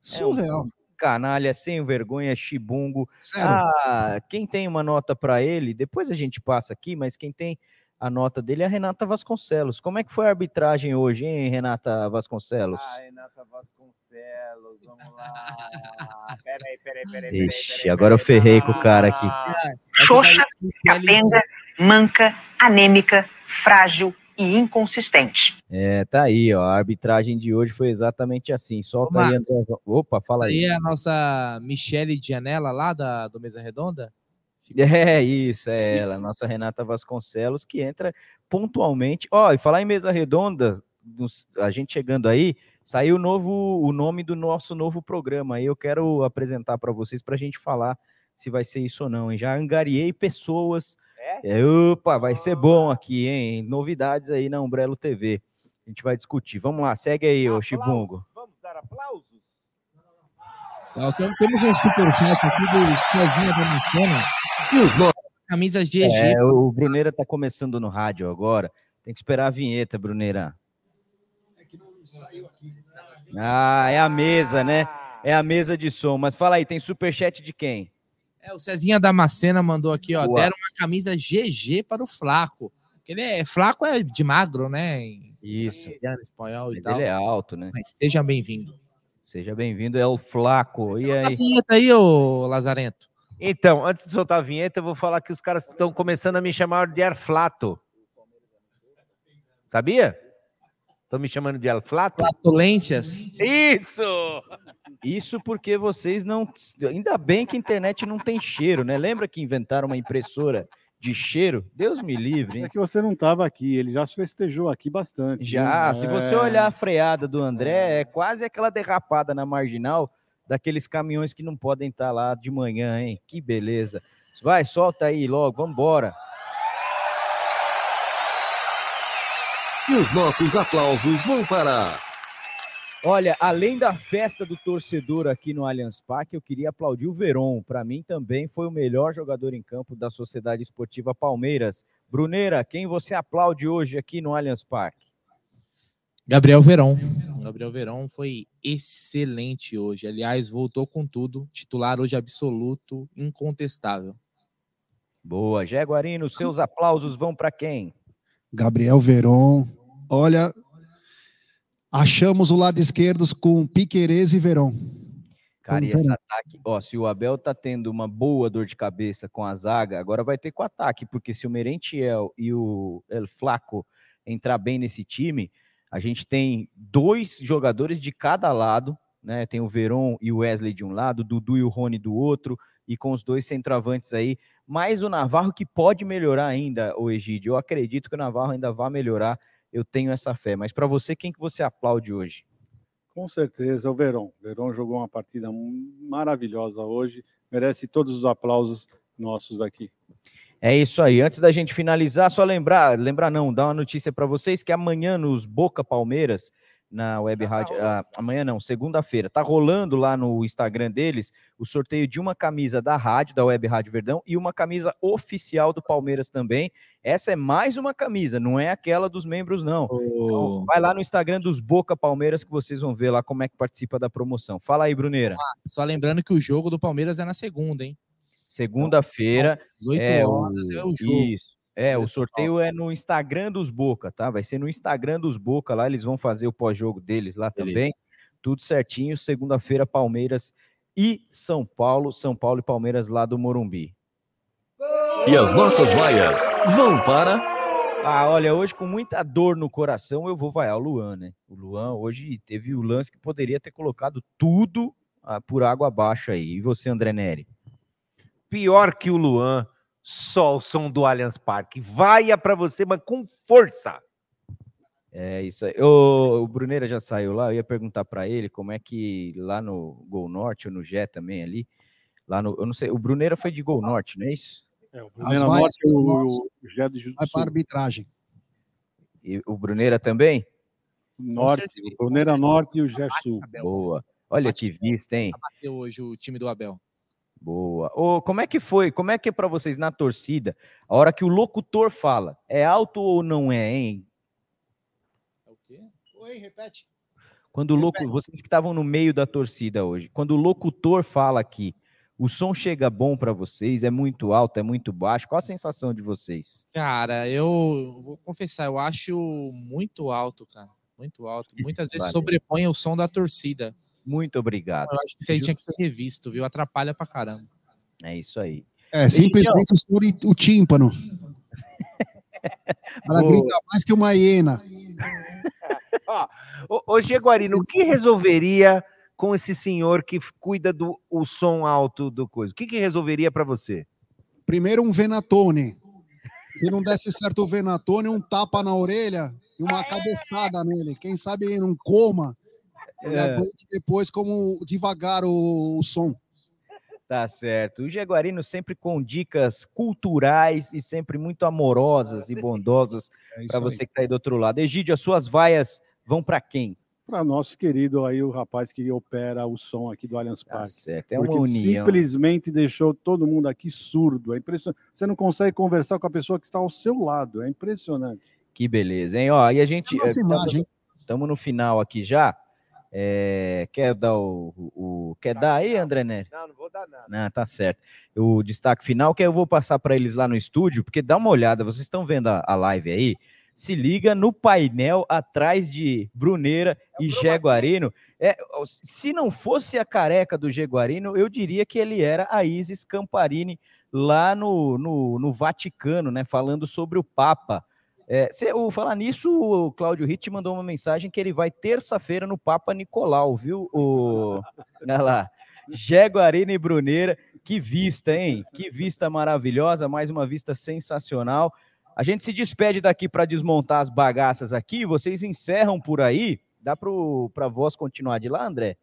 Surreal.
Canalha, sem vergonha, chibungo.
Sério.
Ah, quem tem uma nota para ele, depois a gente passa aqui, mas quem tem a nota dele é a Renata Vasconcelos. Como é que foi a arbitragem hoje, hein, Renata Vasconcelos?
Ah, Renata Vasconcelos, vamos lá. Peraí, peraí, peraí.
Ixi, agora eu ferrei com o cara aqui.
Xoxa, capenga, manca, anêmica, frágil e inconsistente.
É, tá aí, ó. A arbitragem de hoje foi exatamente assim. Solta
Ô,
aí, André. Opa, fala aí.
aí é a nossa Michele Gianella lá da, do Mesa Redonda?
É isso, é ela, nossa Renata Vasconcelos, que entra pontualmente. Ó, e falar em mesa redonda, a gente chegando aí, saiu o novo, o nome do nosso novo programa. Aí eu quero apresentar para vocês para a gente falar se vai ser isso ou não. hein? Já angariei pessoas. É, opa, vai ser bom aqui, hein? Novidades aí na Umbrello TV. A gente vai discutir. Vamos lá, segue aí, ô Chibungo.
Vamos dar aplausos?
Nós temos um superchat aqui do Cezinha da Micena.
E os
Camisa GG.
É, o Bruneira tá começando no rádio agora. Tem que esperar a vinheta, Bruneira. Ah, é a mesa, né? É a mesa de som. Mas fala aí, tem superchat de quem?
É, o Cezinha Damascena mandou aqui, ó.
Boa.
Deram uma camisa GG para o Flaco. Ele é, Flaco é de magro, né? Em
Isso.
castelhano, espanhol e
Mas
tal.
ele é alto, né?
Mas seja bem-vindo.
Seja bem-vindo, é o Flaco. E
A
aí?
vinheta aí, ô Lazarento.
Então, antes de soltar a vinheta, eu vou falar que os caras estão começando a me chamar de Arflato. Sabia? Estão me chamando de Arflato?
Flatulências.
Isso!
Isso porque vocês não. Ainda bem que a internet não tem cheiro, né? Lembra que inventaram uma impressora de cheiro? Deus me livre, hein?
É que você não estava aqui, ele já festejou aqui bastante.
Já, se você
É.
olhar a freada do André, é quase aquela derrapada na marginal daqueles caminhões que não podem estar lá de manhã, hein? Que beleza. Vai, solta aí logo, vambora.
E os nossos aplausos vão para.
Olha, além da festa do torcedor aqui no Allianz Parque, eu queria aplaudir o Veron. Para mim também foi o melhor jogador em campo da Sociedade Esportiva Palmeiras. Bruneira, quem você aplaude hoje aqui no Allianz Parque?
Gabriel Verón. Gabriel Verón foi excelente hoje. Aliás, voltou com tudo. Titular hoje absoluto, incontestável.
Boa, Jaguarino, seus aplausos vão para quem?
Gabriel Veron. Olha, achamos o lado esquerdo com Piquerez e Veron.
Cara, e esse ataque, ó, se o Abel tá tendo uma boa dor de cabeça com a zaga, agora vai ter com o ataque, porque se o Merentiel e o El Flaco entrar bem nesse time, a gente tem dois jogadores de cada lado, né? Tem o Veron e o Wesley de um lado, o Dudu e o Rony do outro, e com os dois centroavantes aí, mais o Navarro que pode melhorar ainda, o Egídio. Eu acredito que o Navarro ainda vai melhorar, eu tenho essa fé. Mas para você, quem que você aplaude hoje?
Com certeza, o Verón. O Verón jogou uma partida maravilhosa hoje, merece todos os aplausos nossos aqui.
É isso aí. Antes da gente finalizar, só lembrar, lembrar não, dar uma notícia para vocês que amanhã nos Boca Palmeiras na Web Rádio, ah, amanhã não, segunda-feira, tá rolando lá no Instagram deles o sorteio de uma camisa da rádio, da Web Rádio Verdão e uma camisa oficial do Palmeiras também. Essa é mais uma camisa, não é aquela dos membros não. Então, vai lá no Instagram dos Boca Palmeiras que vocês vão ver lá como é que participa da promoção. Fala aí, Bruneira.
Só lembrando que o jogo do Palmeiras é na segunda, hein?
Segunda-feira.
18
é
horas é o jogo.
Isso. É, o sorteio é no Instagram dos Boca, tá? Vai ser no Instagram dos Boca lá, eles vão fazer o pós-jogo deles lá
Beleza.
também. Tudo certinho. Segunda-feira, Palmeiras e São Paulo. São Paulo e Palmeiras lá do Morumbi.
E as nossas vaias vão para.
Ah, olha, hoje com muita dor no coração eu vou vaiar o Luan, né? O Luan hoje teve o lance que poderia ter colocado tudo ah, por água abaixo aí. E você, André Neri?
Pior que o Luan, só o som do Allianz Parque. Vaia para você, mas com força.
É isso aí. O, o Bruneira já saiu lá. Eu ia perguntar para ele como é que lá no Gol Norte ou no Gé também ali, lá no, eu não sei. O Bruneira foi de Gol Norte, não é isso?
É, o
As
Bruneira Norte e o, o Gé do
vai para arbitragem.
E o Bruneira também?
Norte, o Bruneira Norte e o Gé Sul.
Boa. Olha que vista, hein?
Bateu hoje o time do Abel.
Boa. Ô, como é que foi? Como é que é para vocês na torcida? A hora que o locutor fala, é alto ou não é, hein?
É o quê?
Oi, repete.
Quando o locu... vocês que estavam no meio da torcida hoje, quando o locutor fala aqui, O som chega bom para vocês? É muito alto? É muito baixo? Qual a sensação de vocês?
Cara, eu vou confessar, eu acho muito alto, cara. Muito alto. Muitas vezes
Valeu.
sobrepõe o som da torcida.
Muito obrigado.
Eu acho que isso aí tinha que ser revisto, viu? Atrapalha pra caramba.
É isso aí.
É, simplesmente estoure o tímpano. Ela grita mais que uma hiena.
Ô, ô Jaguarino, o que resolveria com esse senhor que cuida do o som alto do coisa? O que, que resolveria para você?
Primeiro um Venatone. Se não desse certo o Venatone, um tapa na orelha e uma cabeçada nele. Quem sabe ele não coma, ele
É.
aguente depois como devagar o, o som.
Tá certo. O Jaguarino sempre com dicas culturais e sempre muito amorosas e bondosas
É
para
aí.
você que está aí do outro lado. Egídio, as suas vaias vão para quem?
Para nosso querido aí, o rapaz que opera o som aqui do Allianz Parque.
certo, é uma
Porque
união.
simplesmente deixou todo mundo aqui surdo. É impressionante. Você não consegue conversar com a pessoa que está ao seu lado. É impressionante.
Que beleza, hein? Ó, e a gente.
Imagem.
Estamos no final aqui já. É, quer dar o, o- Quer dar aí, André Nery?
Não, não vou dar nada.
Não, tá certo. O destaque final que eu vou passar para eles lá no estúdio, porque dá uma olhada, vocês estão vendo a, a live aí? Se liga no painel atrás de Bruneira e Jaguarino. É, se não fosse a careca do Jaguarino, eu diria que ele era a Isis Camparini lá no, no, no Vaticano, né? Falando sobre o Papa. É, se, o, falar nisso, o Cláudio Ritt mandou uma mensagem que ele vai terça-feira no Papa Nicolau, viu? O, olha lá. Jaguarina e Bruneira, que vista, hein? Que vista maravilhosa, mais uma vista sensacional. A gente se despede daqui para desmontar as bagaças aqui, vocês encerram por aí. Dá para a voz continuar de lá, André?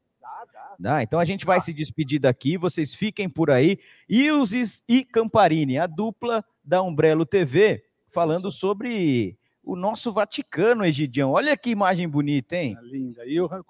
Dá, então a gente vai se despedir daqui, vocês fiquem por aí. Ilses e Camparini, a dupla da Umbrello TV, falando sobre o nosso Vaticano, Egidião. Olha que imagem bonita, hein?
Linda. E eu re-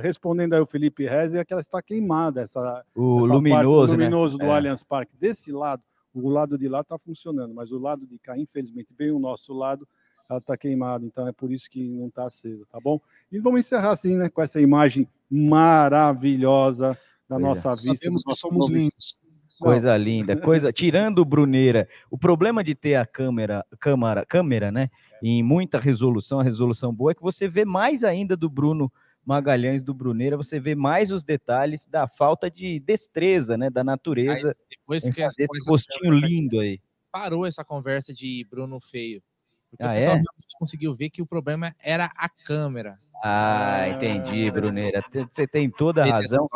respondendo aí o Felipe Rez, é que ela está queimada, essa,
O
essa
luminoso,
parte,
né?
luminoso do
É.
Allianz Parque. Desse lado, o lado de lá está funcionando, mas o lado de cá, infelizmente, bem o nosso lado, ela está queimada. Então é por isso que não está acesa, tá bom? E vamos encerrar assim, né? Com essa imagem maravilhosa da
Pois é.
nossa vista.
Sabemos que somos lindos.
Coisa linda, coisa. Tirando o Bruneira, o problema de ter a câmera, câmera, câmera, né? Em muita resolução, a resolução boa é que você vê mais ainda do Bruno Magalhães do Bruneira, você vê mais os detalhes da falta de destreza, né? Da natureza.
Mas depois
em
que
fazer esse rostinho lindo aí.
Parou essa conversa de Bruno feio. Porque
Ah,
o pessoal
é?
realmente conseguiu ver que o problema era a câmera.
Ah, entendi, Bruneira. Você tem toda a
Esse é
razão.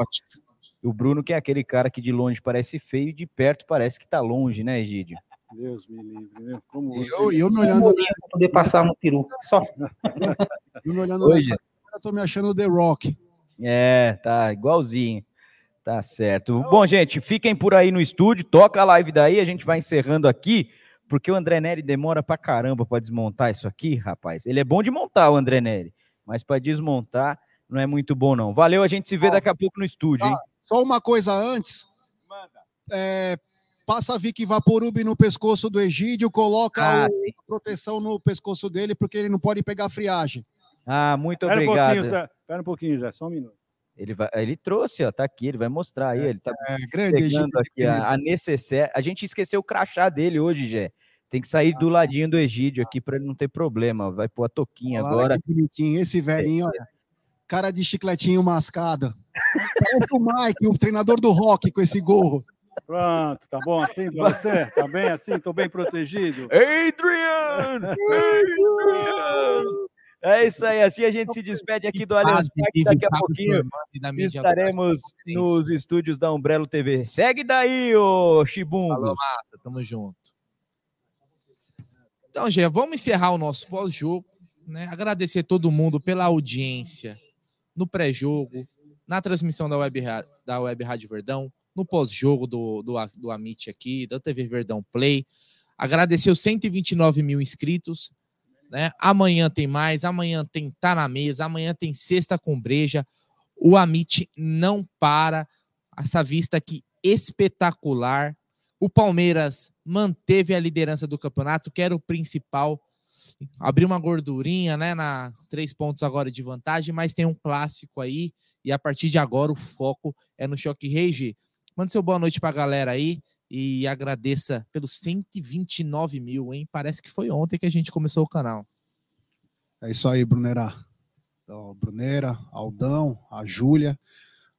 O Bruno, que é aquele cara que de longe parece feio e de perto parece que tá longe, né, Egídio?
Deus me livre, né? Como
eu, eu me olhando.
Como poder passar no peru. Só.
Eu me olhando
Oi,
nessa câmera, tô me achando The Rock.
É, tá igualzinho. Tá certo. Bom, gente, fiquem por aí no estúdio, toca a live daí, a gente vai encerrando aqui, porque o André Neri demora pra caramba pra desmontar isso aqui, rapaz. Ele é bom de montar, o André Neri, mas pra desmontar não é muito bom, não. Valeu, a gente se vê daqui a pouco no estúdio, hein?
Ah, só uma coisa antes. É, passa a Vic Vaporub no pescoço do Egídio, coloca
Ah,
o- a proteção no pescoço dele, porque ele não pode pegar friagem.
Ah, muito
Espera um
obrigado.
Zé. Espera um pouquinho, Zé. Só um minuto.
Ele, vai, ele trouxe, ó, tá aqui, ele vai mostrar aí, ele tá
grande,
pegando aqui a, a necessaire. A gente esqueceu o crachá dele hoje, Jé. Tem que sair do ladinho do Egídio aqui para ele não ter problema. Vai pôr a toquinha
Olha
agora.
que bonitinho. Esse velhinho, olha, cara de chicletinho mascado. O Mike, o treinador do rock com esse gorro.
Pronto, tá bom assim pra você? Tá bem assim? Tô bem protegido?
Adrian! Adrian! É isso aí, assim a gente se despede aqui do Allianz Parque. Daqui a pouquinho
e
estaremos nos estúdios da Umbrello TV. Segue daí, ô Chibungo.
Falou, massa, tamo junto. Então, Gê, vamos encerrar o nosso pós-jogo, né? Agradecer todo mundo pela audiência no pré-jogo, na transmissão da Web, da Web Rádio Verdão, no pós-jogo do, do, do Amit aqui, da TV Verdão Play. Agradecer os 129 mil inscritos. Né? Amanhã tem mais, amanhã tem Tá na Mesa, amanhã tem Sexta com Breja. O Amit não para. Essa vista aqui espetacular. O Palmeiras manteve a liderança do campeonato, que era o principal. Abriu uma gordurinha, né? Na três pontos agora de vantagem, mas tem um clássico aí. E a partir de agora o foco é no choque rei, G. Mande seu boa noite pra galera aí e agradeça pelos 129 mil, hein? Parece que foi ontem que a gente começou o canal.
É isso aí, Brunera. Então, Brunera, Aldão, a Júlia,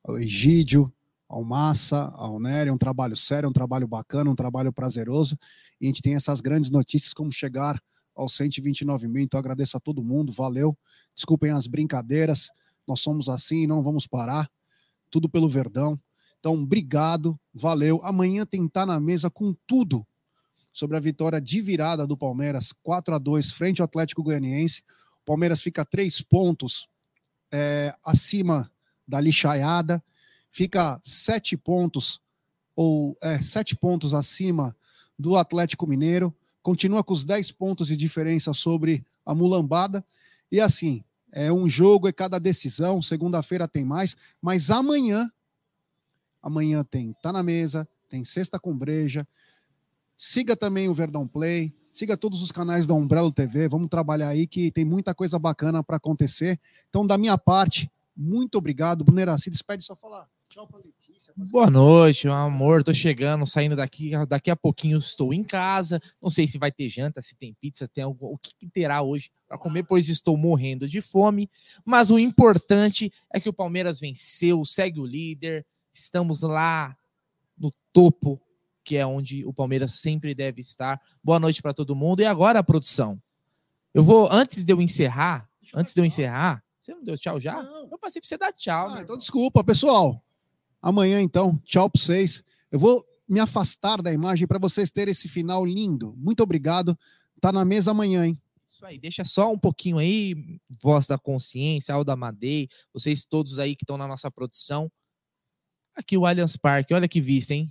o Egídio, ao Massa, ao Nery, um trabalho sério, um trabalho bacana, um trabalho prazeroso. E a gente tem essas grandes notícias como chegar aos 129 mil. Então agradeço a todo mundo, valeu. Desculpem as brincadeiras, nós somos assim, não vamos parar. Tudo pelo Verdão. Então, obrigado, valeu. Amanhã tem Tá na Mesa com tudo sobre a vitória de virada do Palmeiras, 4 a 2 frente ao Atlético Goianiense. O Palmeiras fica três pontos é, acima da lixaiada, fica sete pontos ou é, sete pontos acima do Atlético Mineiro, continua com os 10 pontos de diferença sobre a mulambada. E assim, é um jogo, é cada decisão. Segunda-feira tem mais, mas amanhã, amanhã tem Tá na Mesa, tem Sexta com Breja. Siga também o Verdão Play, siga todos os canais da Umbrello TV. Vamos trabalhar aí que tem muita coisa bacana para acontecer. Então, da minha parte, muito obrigado. Brunera, se despede só falar. Tchau pra Letícia.
Boa noite, meu amor. Tô chegando, saindo daqui. Daqui a pouquinho estou em casa. Não sei se vai ter janta, se tem pizza, tem algo, o que, que terá hoje para comer, pois estou morrendo de fome. Mas o importante é que o Palmeiras venceu, segue o líder. Estamos lá no topo, que é onde o Palmeiras sempre deve estar. Boa noite para todo mundo. E agora a produção. Eu vou, antes de eu encerrar, antes de eu encerrar, você não deu tchau já? Eu passei para você dar tchau.
Ah, então desculpa, pessoal. Amanhã, então, tchau para vocês. Eu vou me afastar da imagem para vocês terem esse final lindo. Muito obrigado. Tá na mesa amanhã, hein?
Isso aí, deixa só um pouquinho aí, voz da consciência, Alda Madei, vocês todos aí que estão na nossa produção. Aqui o Allianz Parque, olha que vista, hein?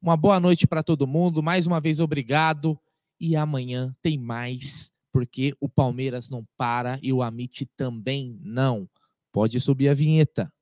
Uma boa noite para todo mundo, mais uma vez obrigado. E amanhã tem mais, porque o Palmeiras não para e o Amit também não. Pode subir a vinheta.